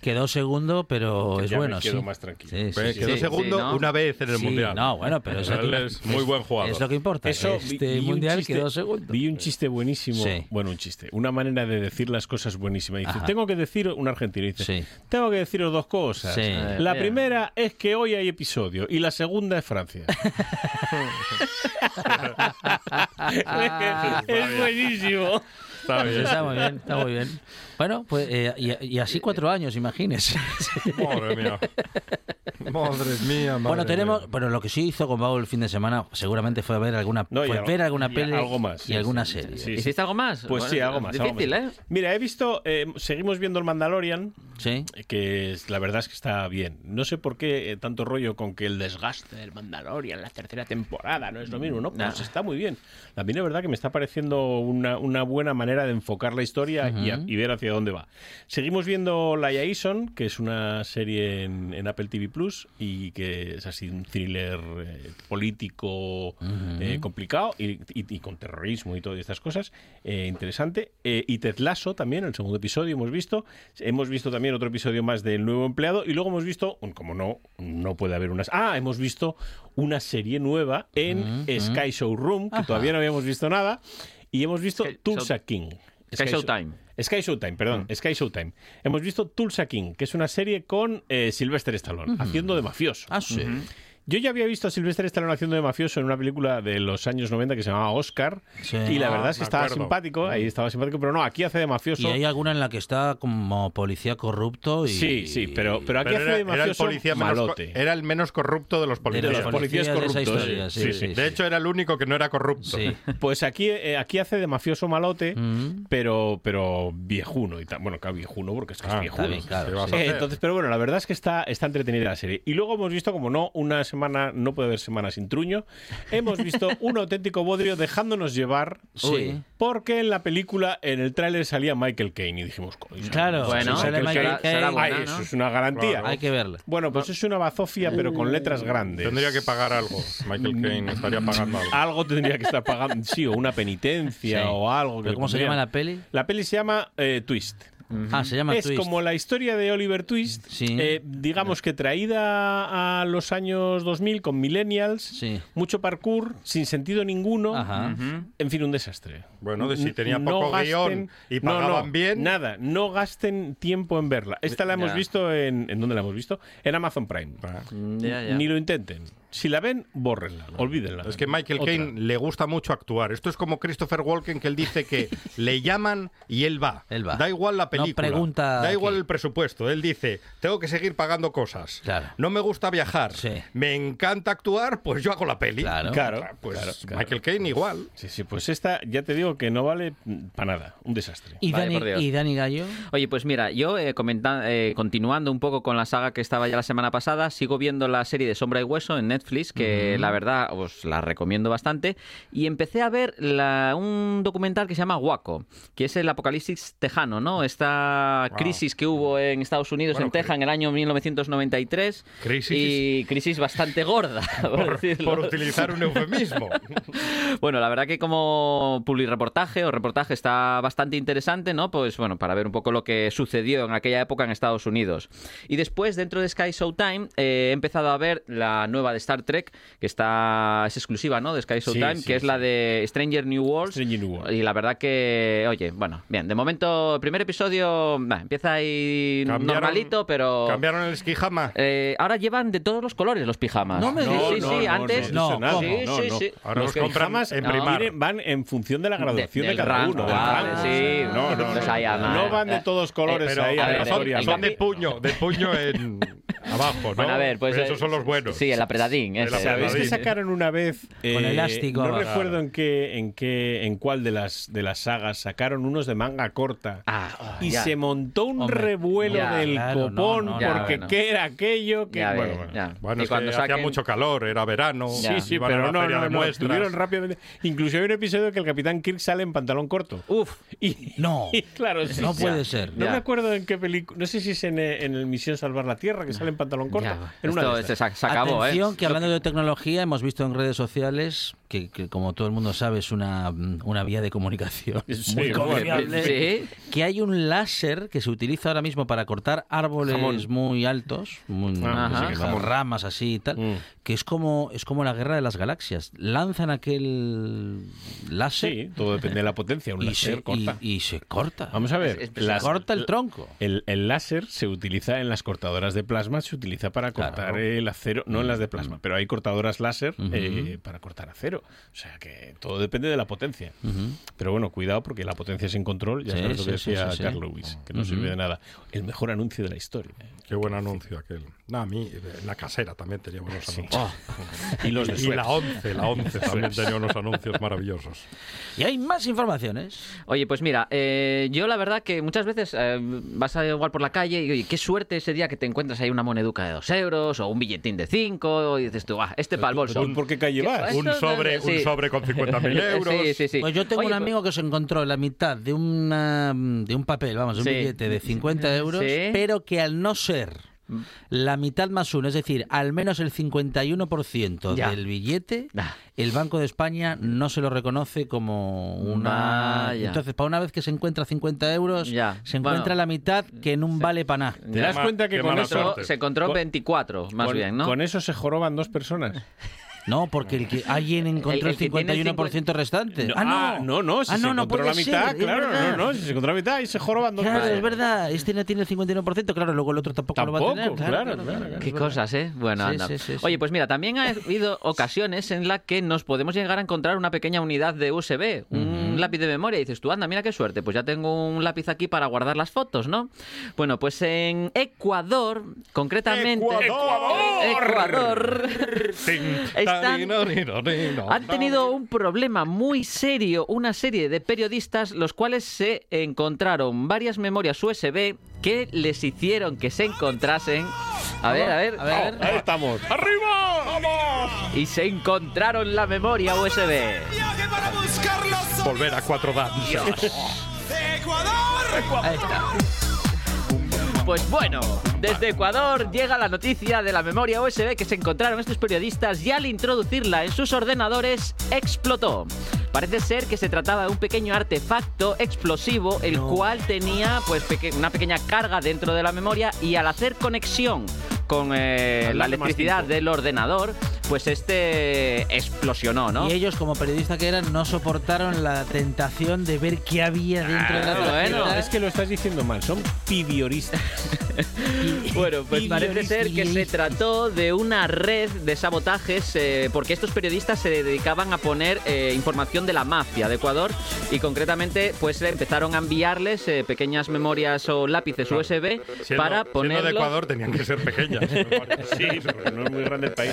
[SPEAKER 2] Quedó segundo, pero es
[SPEAKER 12] Ya me
[SPEAKER 2] bueno,
[SPEAKER 12] quedo
[SPEAKER 2] sí.
[SPEAKER 12] más tranquilo.
[SPEAKER 2] Sí, sí,
[SPEAKER 10] Pues
[SPEAKER 2] sí.
[SPEAKER 10] Quedó
[SPEAKER 11] sí,
[SPEAKER 10] segundo
[SPEAKER 11] sí, ¿no?
[SPEAKER 10] una vez en el
[SPEAKER 2] Sí,
[SPEAKER 10] Mundial.
[SPEAKER 2] No, bueno, pero es, lo
[SPEAKER 10] Él
[SPEAKER 2] que-
[SPEAKER 10] es muy buen jugador.
[SPEAKER 2] Es lo que importa.
[SPEAKER 12] Eso,
[SPEAKER 2] este
[SPEAKER 12] vi- vi un
[SPEAKER 2] mundial
[SPEAKER 12] chiste-
[SPEAKER 2] quedó segundo.
[SPEAKER 12] Vi un chiste buenísimo.
[SPEAKER 2] Sí.
[SPEAKER 12] Bueno, un chiste. Una manera de decir las cosas buenísima. Dice,
[SPEAKER 2] Ajá.
[SPEAKER 12] tengo que decir, un argentino dice,
[SPEAKER 2] Sí.
[SPEAKER 12] tengo que deciros dos cosas.
[SPEAKER 2] Sí.
[SPEAKER 12] La primera es que hoy hay episodio y la segunda es Francia. es buenísimo.
[SPEAKER 10] Está
[SPEAKER 2] Pues
[SPEAKER 10] bien.
[SPEAKER 2] está muy bien, está muy bien. Bueno, pues eh, y, y así cuatro años, imagínese.
[SPEAKER 10] Madre mía. Madre mía, madre
[SPEAKER 2] Bueno, tenemos,
[SPEAKER 10] mía.
[SPEAKER 2] bueno, lo que sí hizo con Pau el fin de semana seguramente fue ver alguna,
[SPEAKER 12] No,
[SPEAKER 2] fue
[SPEAKER 12] algo-
[SPEAKER 2] ver alguna
[SPEAKER 12] y
[SPEAKER 2] peli
[SPEAKER 12] algo más,
[SPEAKER 2] y
[SPEAKER 12] sí,
[SPEAKER 2] alguna
[SPEAKER 12] sí,
[SPEAKER 2] serie.
[SPEAKER 12] sí, sí.
[SPEAKER 11] ¿Hiciste algo más?
[SPEAKER 12] Pues sí,
[SPEAKER 11] Bueno,
[SPEAKER 12] algo más. algo
[SPEAKER 11] Difícil,
[SPEAKER 12] más.
[SPEAKER 11] ¿eh?
[SPEAKER 12] Mira, he visto, eh, seguimos viendo el Mandalorian,
[SPEAKER 2] Sí.
[SPEAKER 12] que es- la verdad es que está bien. No sé por qué eh, tanto rollo con que el desgaste del Mandalorian, la tercera temporada, no es lo mismo, ¿no? Pues está muy bien. A mí la verdad que me está pareciendo una, una buena manera de enfocar la historia y, a- y ver hacia dónde va. Seguimos viendo La Jason, que es una serie en, en Apple TV Plus y que es así un thriller eh, político eh, complicado y, y- y con terrorismo y todas estas cosas. eh, interesante. Y Ted Lasso también, el segundo episodio hemos visto. Hemos visto también otro episodio más del nuevo empleado y luego hemos visto, como no, no puede haber unas... Ah, hemos visto una serie nueva en Sky Showroom, que todavía no habíamos visto nada. Y hemos visto Tulsa King.
[SPEAKER 11] Sky
[SPEAKER 12] Show-
[SPEAKER 11] Showtime.
[SPEAKER 12] Sky Showtime, perdón, Sky Showtime. Hemos visto Tulsa King, que es una serie con eh, Sylvester Stallone, haciendo de mafioso.
[SPEAKER 2] Ah, sí.
[SPEAKER 12] Yo ya había visto a Sylvester Stallone haciendo de mafioso en una película de los años 90 que se llamaba Oscar.
[SPEAKER 2] Sí.
[SPEAKER 12] Y la
[SPEAKER 10] Ah,
[SPEAKER 12] verdad es que estaba
[SPEAKER 10] acuerdo.
[SPEAKER 12] simpático, ahí estaba simpático, pero no, aquí hace de mafioso.
[SPEAKER 2] Y hay alguna en la que está como policía corrupto y...
[SPEAKER 12] Sí, sí, pero, pero aquí
[SPEAKER 10] Pero
[SPEAKER 12] hace
[SPEAKER 10] era,
[SPEAKER 12] de
[SPEAKER 10] era el
[SPEAKER 12] mafioso
[SPEAKER 10] policía menos,
[SPEAKER 12] malote.
[SPEAKER 10] era el menos corrupto de los
[SPEAKER 2] de
[SPEAKER 10] policías.
[SPEAKER 2] los
[SPEAKER 12] los
[SPEAKER 2] policías, de
[SPEAKER 12] corruptos,
[SPEAKER 2] historia,
[SPEAKER 12] sí,
[SPEAKER 2] sí.
[SPEAKER 10] De hecho, era el único que no era corrupto.
[SPEAKER 2] Sí.
[SPEAKER 12] Pues aquí, eh, aquí hace de mafioso malote,
[SPEAKER 2] Mm.
[SPEAKER 12] pero, pero viejuno. Y tal. Bueno, claro, viejuno porque es que es
[SPEAKER 10] Ah,
[SPEAKER 12] viejuno.
[SPEAKER 2] bien, claro,
[SPEAKER 10] ¿Qué vas
[SPEAKER 2] sí.
[SPEAKER 10] a
[SPEAKER 12] Eh, entonces, pero bueno, la verdad es que está, está entretenida la serie. Y luego hemos visto, como no, una semana, no puede haber semana sin truño, hemos visto un auténtico bodrio dejándonos llevar.
[SPEAKER 2] Sí.
[SPEAKER 12] Porque en la película, en el tráiler salía Michael Caine y dijimos, "Coño,
[SPEAKER 2] Claro,
[SPEAKER 11] Bueno,
[SPEAKER 2] sale
[SPEAKER 12] Michael
[SPEAKER 2] Michael
[SPEAKER 11] será-
[SPEAKER 2] Caine.
[SPEAKER 11] será buena,
[SPEAKER 12] Ay,
[SPEAKER 11] ¿no?
[SPEAKER 12] eso es una garantía.
[SPEAKER 10] Claro.
[SPEAKER 2] Hay que verla.
[SPEAKER 12] Bueno, pues es una bazofia, pero con letras grandes.
[SPEAKER 10] Tendría que pagar algo. Michael Caine estaría pagando algo.
[SPEAKER 12] Algo tendría que estar pagando, sí, o una penitencia
[SPEAKER 2] Sí.
[SPEAKER 12] o algo. que
[SPEAKER 2] ¿Pero
[SPEAKER 12] le
[SPEAKER 2] cómo se llama la peli?
[SPEAKER 12] La peli se llama eh, Twist.
[SPEAKER 2] Ah, se llama
[SPEAKER 12] es
[SPEAKER 2] Twist.
[SPEAKER 12] como la historia de Oliver Twist,
[SPEAKER 2] Sí.
[SPEAKER 12] eh, digamos que traída a los años 2000 con millennials,
[SPEAKER 2] Sí.
[SPEAKER 12] mucho parkour, sin sentido ninguno,
[SPEAKER 2] Ajá.
[SPEAKER 12] en fin, un desastre.
[SPEAKER 10] Bueno, de si tenía
[SPEAKER 12] No
[SPEAKER 10] poco
[SPEAKER 12] gasten-
[SPEAKER 10] guion y
[SPEAKER 12] no,
[SPEAKER 10] pagaban
[SPEAKER 12] no,
[SPEAKER 10] bien.
[SPEAKER 12] Nada, no gasten tiempo en verla. Esta la hemos
[SPEAKER 11] Ya.
[SPEAKER 12] visto en... ¿En dónde la hemos visto? En Amazon Prime.
[SPEAKER 11] Ya, ya.
[SPEAKER 12] Ni lo intenten. Si la ven, bórrenla, olvídenla.
[SPEAKER 10] Es que Michael. Caine le gusta mucho actuar. Esto es como Christopher Walken, que él dice que le llaman y él va.
[SPEAKER 2] Él va.
[SPEAKER 10] Da igual la
[SPEAKER 2] No
[SPEAKER 10] película.
[SPEAKER 2] pregunta
[SPEAKER 10] da igual
[SPEAKER 2] qué.
[SPEAKER 10] el presupuesto. Él dice, tengo que seguir pagando cosas.
[SPEAKER 2] Claro.
[SPEAKER 10] No me gusta viajar.
[SPEAKER 2] Sí.
[SPEAKER 10] Me encanta actuar, pues yo hago la peli.
[SPEAKER 2] Claro.
[SPEAKER 12] Claro,
[SPEAKER 10] Pues
[SPEAKER 12] claro, claro.
[SPEAKER 10] Michael Caine igual.
[SPEAKER 12] Sí, sí, pues esta ya te digo que no vale para nada. Un desastre.
[SPEAKER 2] ¿Y,
[SPEAKER 11] Vaya
[SPEAKER 2] Dani. ¿Y Dani Gallo?
[SPEAKER 11] Oye, pues mira, yo eh, eh, continuando un poco con la saga que estaba ya la semana pasada, sigo viendo la serie de Sombra y Hueso en Netflix, que la verdad os la recomiendo bastante, y empecé a ver la- un documental que se llama Waco, que es el apocalipsis tejano, ¿no? Esta crisis que hubo en Estados Unidos,
[SPEAKER 10] Bueno,
[SPEAKER 11] en Texas, en el año 1993,
[SPEAKER 10] Crisis.
[SPEAKER 11] y crisis bastante gorda, por,
[SPEAKER 10] Por,
[SPEAKER 11] decirlo.
[SPEAKER 10] por utilizar un eufemismo.
[SPEAKER 11] Bueno, la verdad que como publireportaje o reportaje está bastante interesante, ¿no? Pues bueno, para ver un poco lo que sucedió en aquella época en Estados Unidos. Y después, dentro de Sky Showtime, eh, he empezado a ver la nueva de Star Star Trek, que está es exclusiva, ¿no? De Sky Showtime,
[SPEAKER 12] Sí, sí,
[SPEAKER 11] que es la de Stranger New Worlds.
[SPEAKER 12] Stranger New World.
[SPEAKER 11] Y la verdad que, oye, bueno, bien, de momento, el primer episodio bah, empieza ahí
[SPEAKER 10] Cambiaron-
[SPEAKER 11] normalito, pero...
[SPEAKER 10] ¿Cambiaron el esquijama?
[SPEAKER 11] Eh, ahora llevan de todos los colores los pijamas.
[SPEAKER 2] No me
[SPEAKER 11] sí,
[SPEAKER 2] digas.
[SPEAKER 11] sí,
[SPEAKER 12] No,
[SPEAKER 11] sí,
[SPEAKER 12] no,
[SPEAKER 11] antes...
[SPEAKER 12] no,
[SPEAKER 2] No,
[SPEAKER 12] nada,
[SPEAKER 2] ¿cómo?
[SPEAKER 11] sí,
[SPEAKER 12] no,
[SPEAKER 11] sí,
[SPEAKER 12] no.
[SPEAKER 11] sí.
[SPEAKER 10] Ahora
[SPEAKER 12] Los
[SPEAKER 10] los
[SPEAKER 12] pijamas
[SPEAKER 10] en primar.
[SPEAKER 12] van en función de la graduación de, cada
[SPEAKER 11] rango,
[SPEAKER 12] uno. del
[SPEAKER 11] vale, sí.
[SPEAKER 12] No, no,
[SPEAKER 11] Pues
[SPEAKER 12] no.
[SPEAKER 11] eh,
[SPEAKER 12] van de todos colores
[SPEAKER 10] Pero
[SPEAKER 12] ahí
[SPEAKER 11] a
[SPEAKER 12] a
[SPEAKER 11] ver,
[SPEAKER 10] son de puño, de puño en abajo, ¿no?
[SPEAKER 11] Bueno, a ver, pues...
[SPEAKER 10] Esos
[SPEAKER 11] eh,
[SPEAKER 10] son los buenos.
[SPEAKER 11] Sí, el apretadín. Ese.
[SPEAKER 12] ¿Sabéis que
[SPEAKER 10] Apretadín.
[SPEAKER 12] sacaron una vez eh,
[SPEAKER 2] Con elástico
[SPEAKER 12] No recuerdo en qué, en qué, en cuál de las de las sagas sacaron unos de manga corta.
[SPEAKER 11] Ah,
[SPEAKER 12] y
[SPEAKER 11] ya.
[SPEAKER 12] se montó un
[SPEAKER 2] Hombre,
[SPEAKER 12] revuelo
[SPEAKER 11] ya,
[SPEAKER 12] del
[SPEAKER 2] claro, no,
[SPEAKER 12] copón
[SPEAKER 2] no,
[SPEAKER 11] ya,
[SPEAKER 12] porque
[SPEAKER 11] bueno.
[SPEAKER 12] qué era aquello que
[SPEAKER 11] Ya
[SPEAKER 12] bueno, bueno.
[SPEAKER 10] Bueno, es
[SPEAKER 11] cuando
[SPEAKER 10] que hacía
[SPEAKER 11] saquen-
[SPEAKER 10] mucho calor, era verano.
[SPEAKER 11] Ya.
[SPEAKER 12] Sí, sí, pero no, no, no, estuvieron rápidamente. Incluso hay un episodio que el Capitán Kirk sale en pantalón corto.
[SPEAKER 11] Uf,
[SPEAKER 12] Y,
[SPEAKER 2] No.
[SPEAKER 12] y claro, sí,
[SPEAKER 2] No puede ser.
[SPEAKER 12] No me acuerdo en qué película, no sé si es en, eh, en el Misión Salvar la Tierra que sale en pantalón corto.
[SPEAKER 11] ya.
[SPEAKER 12] En una
[SPEAKER 11] Esto
[SPEAKER 12] de
[SPEAKER 11] este
[SPEAKER 12] estas.
[SPEAKER 11] se, se acabó,
[SPEAKER 2] Atención,
[SPEAKER 11] ¿eh?
[SPEAKER 2] que hablando de tecnología, hemos visto en redes sociales que, que, como todo el mundo sabe, es una, una vía de comunicación
[SPEAKER 12] Sí,
[SPEAKER 2] muy confiable.
[SPEAKER 11] sí.
[SPEAKER 2] Que hay un láser que se utiliza ahora mismo para cortar árboles
[SPEAKER 12] Jamón.
[SPEAKER 2] muy altos, muy,
[SPEAKER 12] Ajá.
[SPEAKER 2] sé qué,
[SPEAKER 12] Jamón.
[SPEAKER 2] ramas así y tal,
[SPEAKER 12] Mm.
[SPEAKER 2] que es como, es como la guerra de las galaxias. Lanzan aquel láser
[SPEAKER 12] Sí, todo depende de la potencia. Un
[SPEAKER 2] y,
[SPEAKER 12] láser
[SPEAKER 2] se,
[SPEAKER 12] corta.
[SPEAKER 2] y- y se corta.
[SPEAKER 12] Vamos a ver.
[SPEAKER 11] Es- es-
[SPEAKER 2] Se corta el tronco.
[SPEAKER 12] El, el láser se utiliza en las cortadoras de plasma, se utiliza para cortar
[SPEAKER 2] Claro.
[SPEAKER 12] el acero, no en las de plasma, pero hay cortadoras láser eh, para cortar acero. O sea que todo depende de la potencia. Pero bueno, cuidado porque la potencia sin control, ya
[SPEAKER 2] Sí,
[SPEAKER 12] sabes lo que
[SPEAKER 2] sí,
[SPEAKER 12] decía
[SPEAKER 2] sí, sí.
[SPEAKER 12] Carl Lewis, que no sirve de nada. El mejor anuncio de la historia. ¿eh?
[SPEAKER 10] Qué buen anuncio aquel. No, a mí, la casera también tenía buenos anuncios.
[SPEAKER 12] Y los de
[SPEAKER 10] y la 11, la 11 también tenía unos anuncios maravillosos.
[SPEAKER 2] Y hay más informaciones.
[SPEAKER 11] Oye, pues mira, eh, yo la verdad que muchas veces eh, vas a igual por la calle y oye, qué suerte ese día que te encuentras ahí una moneduca de dos euros o un billetín de cinco y dices tú, ah, este para el bolso.
[SPEAKER 12] ¿Tú por qué calle vas?
[SPEAKER 11] ¿Qué-
[SPEAKER 10] Un sobre, un
[SPEAKER 11] sí.
[SPEAKER 10] sobre con 50.000 euros.
[SPEAKER 11] Sí, sí, sí.
[SPEAKER 2] Pues yo tengo
[SPEAKER 11] Oye,
[SPEAKER 2] un
[SPEAKER 11] pues-
[SPEAKER 2] amigo que se encontró la mitad de, una, de un papel, vamos, de un
[SPEAKER 11] Sí.
[SPEAKER 2] billete de 50 euros,
[SPEAKER 11] Sí.
[SPEAKER 2] pero que al no ser la mitad más uno, es decir, al menos el 51%
[SPEAKER 11] Ya.
[SPEAKER 2] del billete,
[SPEAKER 11] Ah.
[SPEAKER 2] el Banco de España no se lo reconoce como una...
[SPEAKER 11] Vaya.
[SPEAKER 2] Entonces, para una vez que se encuentra 50 euros,
[SPEAKER 11] Ya.
[SPEAKER 2] se encuentra
[SPEAKER 11] Bueno.
[SPEAKER 2] la mitad que no vale para nada.
[SPEAKER 12] ¿Te das cuenta que con eso,
[SPEAKER 10] suerte.
[SPEAKER 11] Se encontró
[SPEAKER 12] Con-
[SPEAKER 11] 24, más
[SPEAKER 12] con,
[SPEAKER 11] bien, ¿no?
[SPEAKER 12] con eso se joroban dos personas?
[SPEAKER 2] No, porque el que alguien encontró el,
[SPEAKER 11] El- el que tiene el
[SPEAKER 2] 51% restante.
[SPEAKER 12] No,
[SPEAKER 2] ah, no.
[SPEAKER 12] ah, no, no, si
[SPEAKER 2] ah,
[SPEAKER 12] se
[SPEAKER 2] no, no
[SPEAKER 12] encontró la mitad,
[SPEAKER 2] ser,
[SPEAKER 12] claro, no, no, si se encontró la mitad y se joroban dos
[SPEAKER 2] Claro,
[SPEAKER 12] personas.
[SPEAKER 2] es verdad. Este no tiene el 51%, claro, luego el otro tampoco, lo va a tener.
[SPEAKER 12] Claro, claro, claro.
[SPEAKER 11] Qué cosas, ¿eh? Bueno,
[SPEAKER 2] Sí,
[SPEAKER 11] anda.
[SPEAKER 2] sí, sí, sí.
[SPEAKER 11] Oye, pues mira, también ha habido ocasiones en las que nos podemos llegar a encontrar una pequeña unidad de USB, un lápiz de memoria. Y dices tú, anda, mira qué suerte, pues ya tengo un lápiz aquí para guardar las fotos, ¿no? Bueno, pues en Ecuador, concretamente... Ecuador. Están- Han tenido un problema muy serio, una serie de periodistas, los cuales se encontraron varias memorias USB que les hicieron que se encontrasen. A ver, a ver,
[SPEAKER 2] A ver.
[SPEAKER 12] Ahí estamos.
[SPEAKER 11] Y se encontraron la memoria USB.
[SPEAKER 10] Volver a cuatro danzas.
[SPEAKER 2] Ahí está.
[SPEAKER 11] Pues bueno, desde Ecuador llega la noticia de la memoria USB que se encontraron estos periodistas y al introducirla en sus ordenadores explotó. Parece ser que se trataba de un pequeño artefacto explosivo el cual tenía pues peque- una pequeña carga dentro de la memoria y al hacer conexión con eh, la electricidad del ordenador, pues este explosionó, ¿no?
[SPEAKER 2] Y ellos, como periodistas que eran, no soportaron la tentación de ver qué había dentro de la tarjeta.
[SPEAKER 11] bueno,
[SPEAKER 12] Es que lo estás diciendo mal, son pidioristas.
[SPEAKER 11] Bueno, pues parece ser que se trató de una red de sabotajes eh, porque estos periodistas se dedicaban a poner eh, información de la mafia de Ecuador y concretamente pues empezaron a enviarles eh, pequeñas memorias o lápices USB
[SPEAKER 10] Siendo,
[SPEAKER 11] para ponerlo...
[SPEAKER 10] de Ecuador tenían que ser pequeñas.
[SPEAKER 12] Sí, porque no es muy grande el país.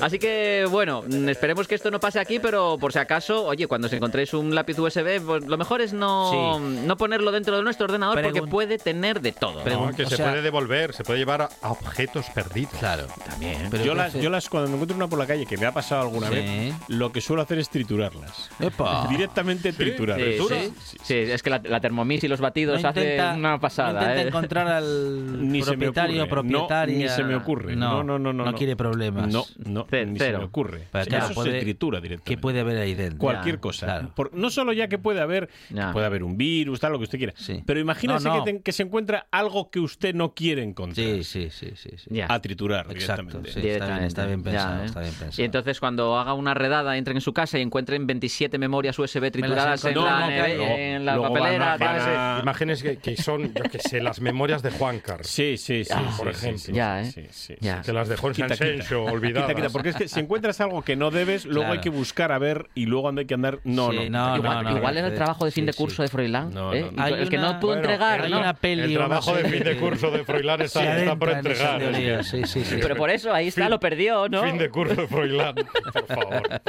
[SPEAKER 11] Así que bueno, mm, esperemos que esto no pase aquí, pero por si acaso, oye, cuando os encontréis un lápiz USB, pues, lo mejor es no, no ponerlo dentro de nuestro ordenador porque puede tener de todo.
[SPEAKER 10] No, que
[SPEAKER 2] O
[SPEAKER 10] se
[SPEAKER 2] sea-
[SPEAKER 10] puede devolver, se puede llevar a, objetos perdidos.
[SPEAKER 2] Claro.
[SPEAKER 11] También.
[SPEAKER 2] Pero
[SPEAKER 12] yo,
[SPEAKER 2] ¿qué
[SPEAKER 12] las, yo las, cuando me encuentro una por la calle, que me ha pasado alguna
[SPEAKER 2] Sí.
[SPEAKER 12] vez, lo que suelo hacer es triturarlas.
[SPEAKER 2] Epa.
[SPEAKER 12] Directamente triturar.
[SPEAKER 11] Sí,
[SPEAKER 10] ¿Tritura?
[SPEAKER 11] sí, sí, es que la, la Thermomix y los batidos
[SPEAKER 2] No
[SPEAKER 11] hacen una pasada.
[SPEAKER 2] no intenta
[SPEAKER 11] ¿eh?
[SPEAKER 2] encontrar al
[SPEAKER 12] Ni se me
[SPEAKER 2] propietario propietaria.
[SPEAKER 12] No, ni se me ocurre.
[SPEAKER 2] No,
[SPEAKER 12] No, no, no, no,
[SPEAKER 2] No
[SPEAKER 12] no.
[SPEAKER 2] quiere problemas.
[SPEAKER 12] No, no, se me ocurre.
[SPEAKER 2] Pero claro,
[SPEAKER 12] eso
[SPEAKER 2] puede-
[SPEAKER 12] se tritura directamente.
[SPEAKER 2] ¿Qué puede haber ahí dentro?
[SPEAKER 12] Cualquier
[SPEAKER 11] Ya,
[SPEAKER 12] cosa.
[SPEAKER 2] claro.
[SPEAKER 12] Por- no solo ya que puede haber,
[SPEAKER 11] Ya.
[SPEAKER 12] puede haber un virus, tal, lo que usted quiera.
[SPEAKER 2] Sí.
[SPEAKER 12] Pero imagínese
[SPEAKER 2] No, no.
[SPEAKER 12] Que, te- que se encuentra algo que usted no quiere encontrar.
[SPEAKER 2] Sí, sí, sí, sí. sí.
[SPEAKER 11] Ya.
[SPEAKER 12] A triturar
[SPEAKER 2] Exacto,
[SPEAKER 12] directamente.
[SPEAKER 2] sí. está bien, está bien
[SPEAKER 11] Directamente.
[SPEAKER 2] pensado,
[SPEAKER 11] Ya, ¿eh?
[SPEAKER 2] está bien pensado.
[SPEAKER 11] Y entonces cuando haga una redada, entren en su casa y encuentren 27 memorias USB trituradas en, la, papelera.
[SPEAKER 12] van
[SPEAKER 10] imagínese que, que son, yo que sé, las memorias de Juan Carlos.
[SPEAKER 12] Sí, sí, sí.
[SPEAKER 10] Por ejemplo.
[SPEAKER 11] Ya, ¿eh?
[SPEAKER 12] sí, sí.
[SPEAKER 11] Ya.
[SPEAKER 10] Que las dejó en San. Senso olvidadas.
[SPEAKER 12] Porque es que si encuentras algo que no debes, luego
[SPEAKER 2] Claro.
[SPEAKER 12] hay que buscar a ver y luego hay que andar. No,
[SPEAKER 2] Sí,
[SPEAKER 12] no.
[SPEAKER 2] no,
[SPEAKER 11] igual
[SPEAKER 2] no,
[SPEAKER 11] igual
[SPEAKER 12] quita.
[SPEAKER 11] era el trabajo de fin
[SPEAKER 2] Sí,
[SPEAKER 11] de
[SPEAKER 2] sí.
[SPEAKER 11] curso de Froilán.
[SPEAKER 12] No,
[SPEAKER 11] ¿eh?
[SPEAKER 12] no, no.
[SPEAKER 2] Hay
[SPEAKER 11] el que no pudo
[SPEAKER 10] Bueno,
[SPEAKER 11] entregar,
[SPEAKER 2] una peli
[SPEAKER 10] El trabajo de fin de curso de Froilán está, está por entregar.
[SPEAKER 2] teoría, Sí, sí, sí.
[SPEAKER 11] Pero por eso ahí está,
[SPEAKER 10] Fin-
[SPEAKER 11] lo perdió, ¿no?
[SPEAKER 10] Fin de curso de Froilán, por favor.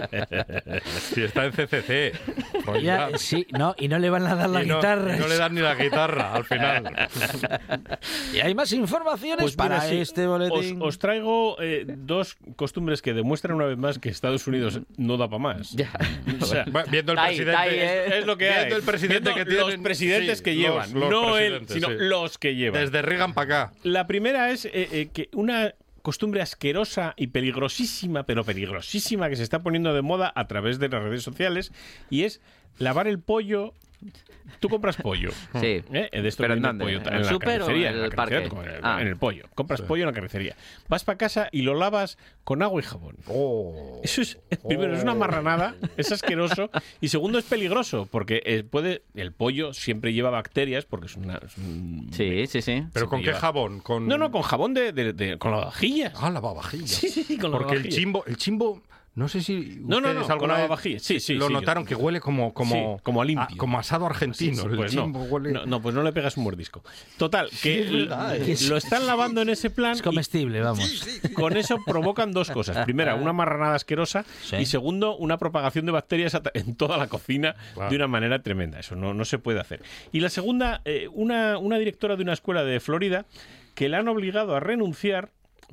[SPEAKER 10] Si está en CCC,
[SPEAKER 2] Ya, sí, no, y no le van a dar la
[SPEAKER 10] Y no,
[SPEAKER 2] guitarra.
[SPEAKER 10] y no le dan ni la guitarra al final.
[SPEAKER 2] Y hay más informaciones
[SPEAKER 12] Pues mira,
[SPEAKER 2] para
[SPEAKER 12] sí,
[SPEAKER 2] este
[SPEAKER 12] os,
[SPEAKER 2] boletín.
[SPEAKER 12] os traigo eh, dos costumbres que demuestran una vez más que Estados Unidos no da para más.
[SPEAKER 11] Ya.
[SPEAKER 12] O sea,
[SPEAKER 10] Bueno, Viendo el
[SPEAKER 11] ahí,
[SPEAKER 10] presidente.
[SPEAKER 11] ahí, ¿eh?
[SPEAKER 12] es lo que hay.
[SPEAKER 10] Viendo el presidente
[SPEAKER 12] Viendo
[SPEAKER 10] que tienen.
[SPEAKER 12] Los presidentes
[SPEAKER 10] sí,
[SPEAKER 12] que llevan.
[SPEAKER 10] los
[SPEAKER 12] no él, sino
[SPEAKER 10] sí.
[SPEAKER 12] los que llevan.
[SPEAKER 10] Desde Reagan para acá.
[SPEAKER 12] La primera es eh, eh, que una costumbre asquerosa y peligrosísima, pero peligrosísima que se está poniendo de moda a través de las redes sociales y es lavar el pollo. Tú compras pollo.
[SPEAKER 11] Sí.
[SPEAKER 12] ¿eh? De esto
[SPEAKER 11] ¿Pero en dónde?
[SPEAKER 12] pollo,
[SPEAKER 11] ¿En el
[SPEAKER 12] la
[SPEAKER 11] súper o
[SPEAKER 12] carnicería,
[SPEAKER 11] en
[SPEAKER 12] en la
[SPEAKER 11] el parque?
[SPEAKER 12] en el-
[SPEAKER 11] Ah.
[SPEAKER 12] En el pollo. Compras pollo en la carnicería. Vas para casa y lo lavas con agua y jabón.
[SPEAKER 10] Oh.
[SPEAKER 12] Eso es, primero, es una marranada, es asqueroso. Y segundo, es peligroso, porque eh, puede el pollo siempre lleva bacterias, porque es, una, es un-
[SPEAKER 11] Sí, sí, sí.
[SPEAKER 10] ¿Pero con qué
[SPEAKER 12] lleva-
[SPEAKER 10] jabón? Con...
[SPEAKER 12] No, no, con jabón de, de, de- con lavavajillas.
[SPEAKER 10] Ah, lavavajillas.
[SPEAKER 12] Sí, sí, sí, con
[SPEAKER 10] Porque el chimbo, el chimbo, no sé si
[SPEAKER 12] No, no, no,
[SPEAKER 10] alguna vez
[SPEAKER 12] lavavajillas. Sí, sí,
[SPEAKER 10] lo
[SPEAKER 12] sí,
[SPEAKER 10] notaron
[SPEAKER 12] yo-
[SPEAKER 10] que huele como como
[SPEAKER 12] Sí, como a limpio.
[SPEAKER 10] como asado argentino.
[SPEAKER 12] sí,
[SPEAKER 10] el
[SPEAKER 12] pues
[SPEAKER 10] chimbo
[SPEAKER 12] no.
[SPEAKER 10] huele.
[SPEAKER 12] No, no, pues no le pegas un mordisco. Total, que
[SPEAKER 10] es verdad,
[SPEAKER 12] l-
[SPEAKER 10] es-
[SPEAKER 12] lo están lavando en ese plan.
[SPEAKER 2] Es
[SPEAKER 12] y
[SPEAKER 2] comestible, vamos.
[SPEAKER 12] con eso provocan dos cosas. Primera, una marranada asquerosa.
[SPEAKER 2] Sí.
[SPEAKER 12] Y segundo, una propagación de bacterias en toda la cocina de una manera tremenda. Eso no, no se puede hacer. Y la segunda, eh, una, una directora de una escuela de Florida que la han obligado a renunciar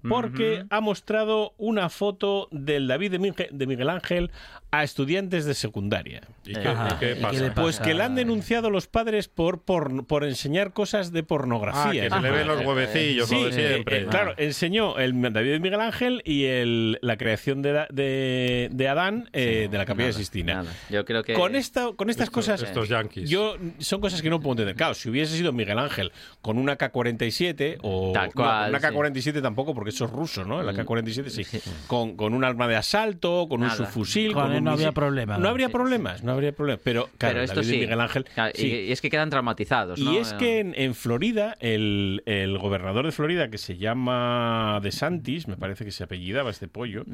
[SPEAKER 12] porque ha mostrado una foto del David de Miguel, de Miguel Ángel a estudiantes de secundaria.
[SPEAKER 10] ¿Y qué,
[SPEAKER 2] Ajá.
[SPEAKER 10] y qué
[SPEAKER 2] ¿Y qué
[SPEAKER 10] pasa?
[SPEAKER 2] le pasa?
[SPEAKER 12] Pues que le han denunciado los padres por, por, por enseñar cosas de
[SPEAKER 10] Ah,
[SPEAKER 12] pornografía.
[SPEAKER 10] que se le ven los huevecillos,
[SPEAKER 12] Sí,
[SPEAKER 10] lo de
[SPEAKER 12] eh,
[SPEAKER 10] siempre.
[SPEAKER 12] eh, claro, enseñó el David de Miguel Ángel y el, la creación de, de, de Adán eh, de la Capilla
[SPEAKER 11] Nada,
[SPEAKER 12] Sistina.
[SPEAKER 11] nada. Yo creo que...
[SPEAKER 12] Con, esta, con estas
[SPEAKER 10] Estos-
[SPEAKER 12] cosas,
[SPEAKER 10] estos yanquis.
[SPEAKER 12] yo son cosas que no puedo entender. Claro, si hubiese sido Miguel Ángel con una K-47 o
[SPEAKER 11] Tal
[SPEAKER 12] no,
[SPEAKER 11] cual,
[SPEAKER 12] una
[SPEAKER 11] sí.
[SPEAKER 12] K-47 tampoco, porque eso es ruso, ¿no? La
[SPEAKER 11] Mm.
[SPEAKER 12] K-47 sí. Con, con un arma de asalto, con un subfusil,
[SPEAKER 2] Con
[SPEAKER 12] con
[SPEAKER 2] él
[SPEAKER 12] un
[SPEAKER 2] no había problema,
[SPEAKER 12] No habría
[SPEAKER 11] Sí,
[SPEAKER 12] problemas, no habría problemas. Pero claro,
[SPEAKER 11] Pero esto
[SPEAKER 12] David
[SPEAKER 11] sí.
[SPEAKER 12] y Miguel Ángel.
[SPEAKER 11] Claro, y-
[SPEAKER 12] sí.
[SPEAKER 11] Y, es que quedan traumatizados, ¿no?
[SPEAKER 12] Y es que en, en Florida, el, el gobernador de Florida, que se llama DeSantis, me parece que se apellidaba este pollo,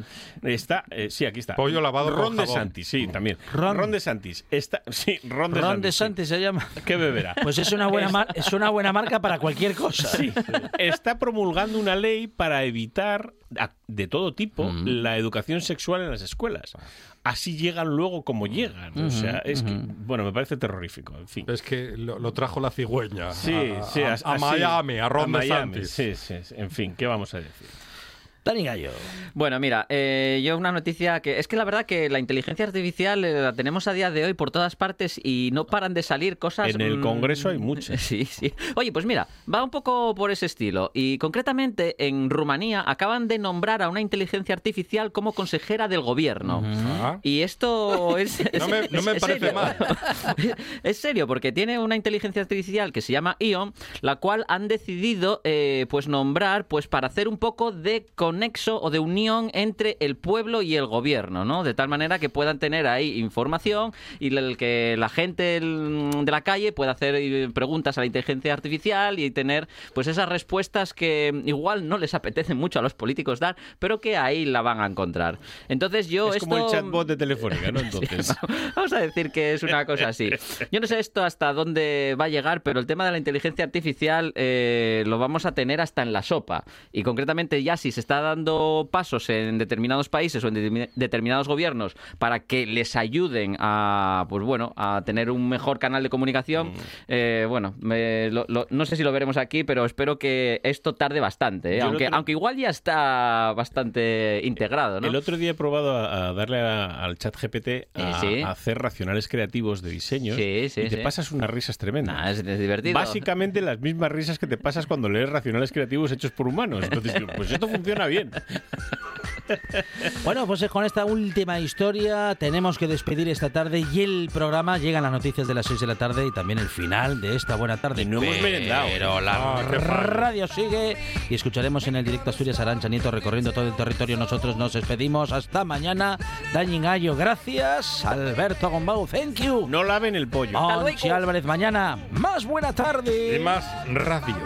[SPEAKER 12] está, eh, sí, aquí está.
[SPEAKER 10] Pollo lavado
[SPEAKER 12] Ron
[SPEAKER 10] jabón.
[SPEAKER 12] DeSantis, sí, también.
[SPEAKER 2] Ron.
[SPEAKER 12] Ron, DeSantis, está, sí, Ron DeSantis.
[SPEAKER 2] Ron de se llama.
[SPEAKER 12] ¿Qué beberá?
[SPEAKER 2] Pues es una buena, mar- es una buena marca para cualquier cosa.
[SPEAKER 12] Sí, está promulgando una ley para evitar a- de todo tipo la educación sexual en las escuelas. Así llegan luego como llegan. O sea, es que, bueno, me parece terrorífico. En fin.
[SPEAKER 10] Es que lo, lo trajo la cigüeña.
[SPEAKER 12] Sí,
[SPEAKER 10] a,
[SPEAKER 12] sí,
[SPEAKER 10] a- a
[SPEAKER 12] así-
[SPEAKER 10] Miami, a Ron
[SPEAKER 12] Miami,
[SPEAKER 10] DeSantis.
[SPEAKER 12] Sí, sí, sí. En fin, ¿qué vamos a decir?
[SPEAKER 2] Dani Gallo.
[SPEAKER 11] Bueno, mira, eh, yo una noticia que es que la verdad que la inteligencia artificial eh, la tenemos a día de hoy por todas partes y no paran de salir cosas.
[SPEAKER 12] En el
[SPEAKER 11] mm,
[SPEAKER 12] Congreso hay muchas.
[SPEAKER 11] Sí, sí. Oye, pues mira, va un poco por ese estilo y concretamente en Rumanía acaban de nombrar a una inteligencia artificial como consejera del gobierno.
[SPEAKER 10] Ah.
[SPEAKER 11] Y esto es.
[SPEAKER 10] No me- no me
[SPEAKER 11] es
[SPEAKER 10] parece
[SPEAKER 11] serio.
[SPEAKER 10] mal.
[SPEAKER 11] es serio, porque tiene una inteligencia artificial que se llama Ion, la cual han decidido eh, pues nombrar pues para hacer un poco de conexo o de unión entre el pueblo y el gobierno, ¿no? De tal manera que puedan tener ahí información y el que la gente el- de la calle pueda hacer eh, preguntas a la inteligencia artificial y tener pues esas respuestas que igual no les apetecen mucho a los políticos dar, pero que ahí la van a encontrar. Entonces yo
[SPEAKER 12] es como el
[SPEAKER 11] esto-
[SPEAKER 12] chatbot de Telefónica, ¿no? Entonces.
[SPEAKER 11] Vamos a decir que es una cosa así. Yo no sé esto hasta dónde va a llegar, pero el tema de la inteligencia artificial eh, lo vamos a tener hasta en la sopa. Y concretamente ya si se está dando pasos en determinados países o en determi- determinados gobiernos para que les ayuden a, pues bueno, a tener un mejor canal de comunicación, eh, bueno, me- lo- lo- no sé si lo veremos aquí, pero espero que esto tarde bastante. ¿eh? Aunque,
[SPEAKER 12] otro-
[SPEAKER 11] aunque igual ya está bastante integrado, ¿no?
[SPEAKER 12] El otro día he probado a, a darle a- al chat GPT a,
[SPEAKER 11] sí.
[SPEAKER 12] a hacer racionales creativos de diseños
[SPEAKER 11] Sí, sí,
[SPEAKER 12] y te pasas unas risas tremendas.
[SPEAKER 11] Nah, es, divertido.
[SPEAKER 12] Básicamente las mismas risas que te pasas cuando lees racionales creativos hechos por humanos. Entonces, pues esto funciona bien.
[SPEAKER 2] Bueno, pues con esta última historia tenemos que despedir esta tarde y el programa llegan las noticias de las 6 de la tarde y también el final de esta buena tarde.
[SPEAKER 12] Y no hemos merendado.
[SPEAKER 2] Pero la
[SPEAKER 12] Ah,
[SPEAKER 2] radio sigue y escucharemos en el directo Asturias Arancha Nieto recorriendo todo el territorio. Nosotros nos despedimos hasta mañana. Dañin Gallo, gracias. Alberto Gombau, thank you.
[SPEAKER 12] No laven el pollo.
[SPEAKER 2] Onchi Álvarez, mañana más buena tarde.
[SPEAKER 10] Y más radio.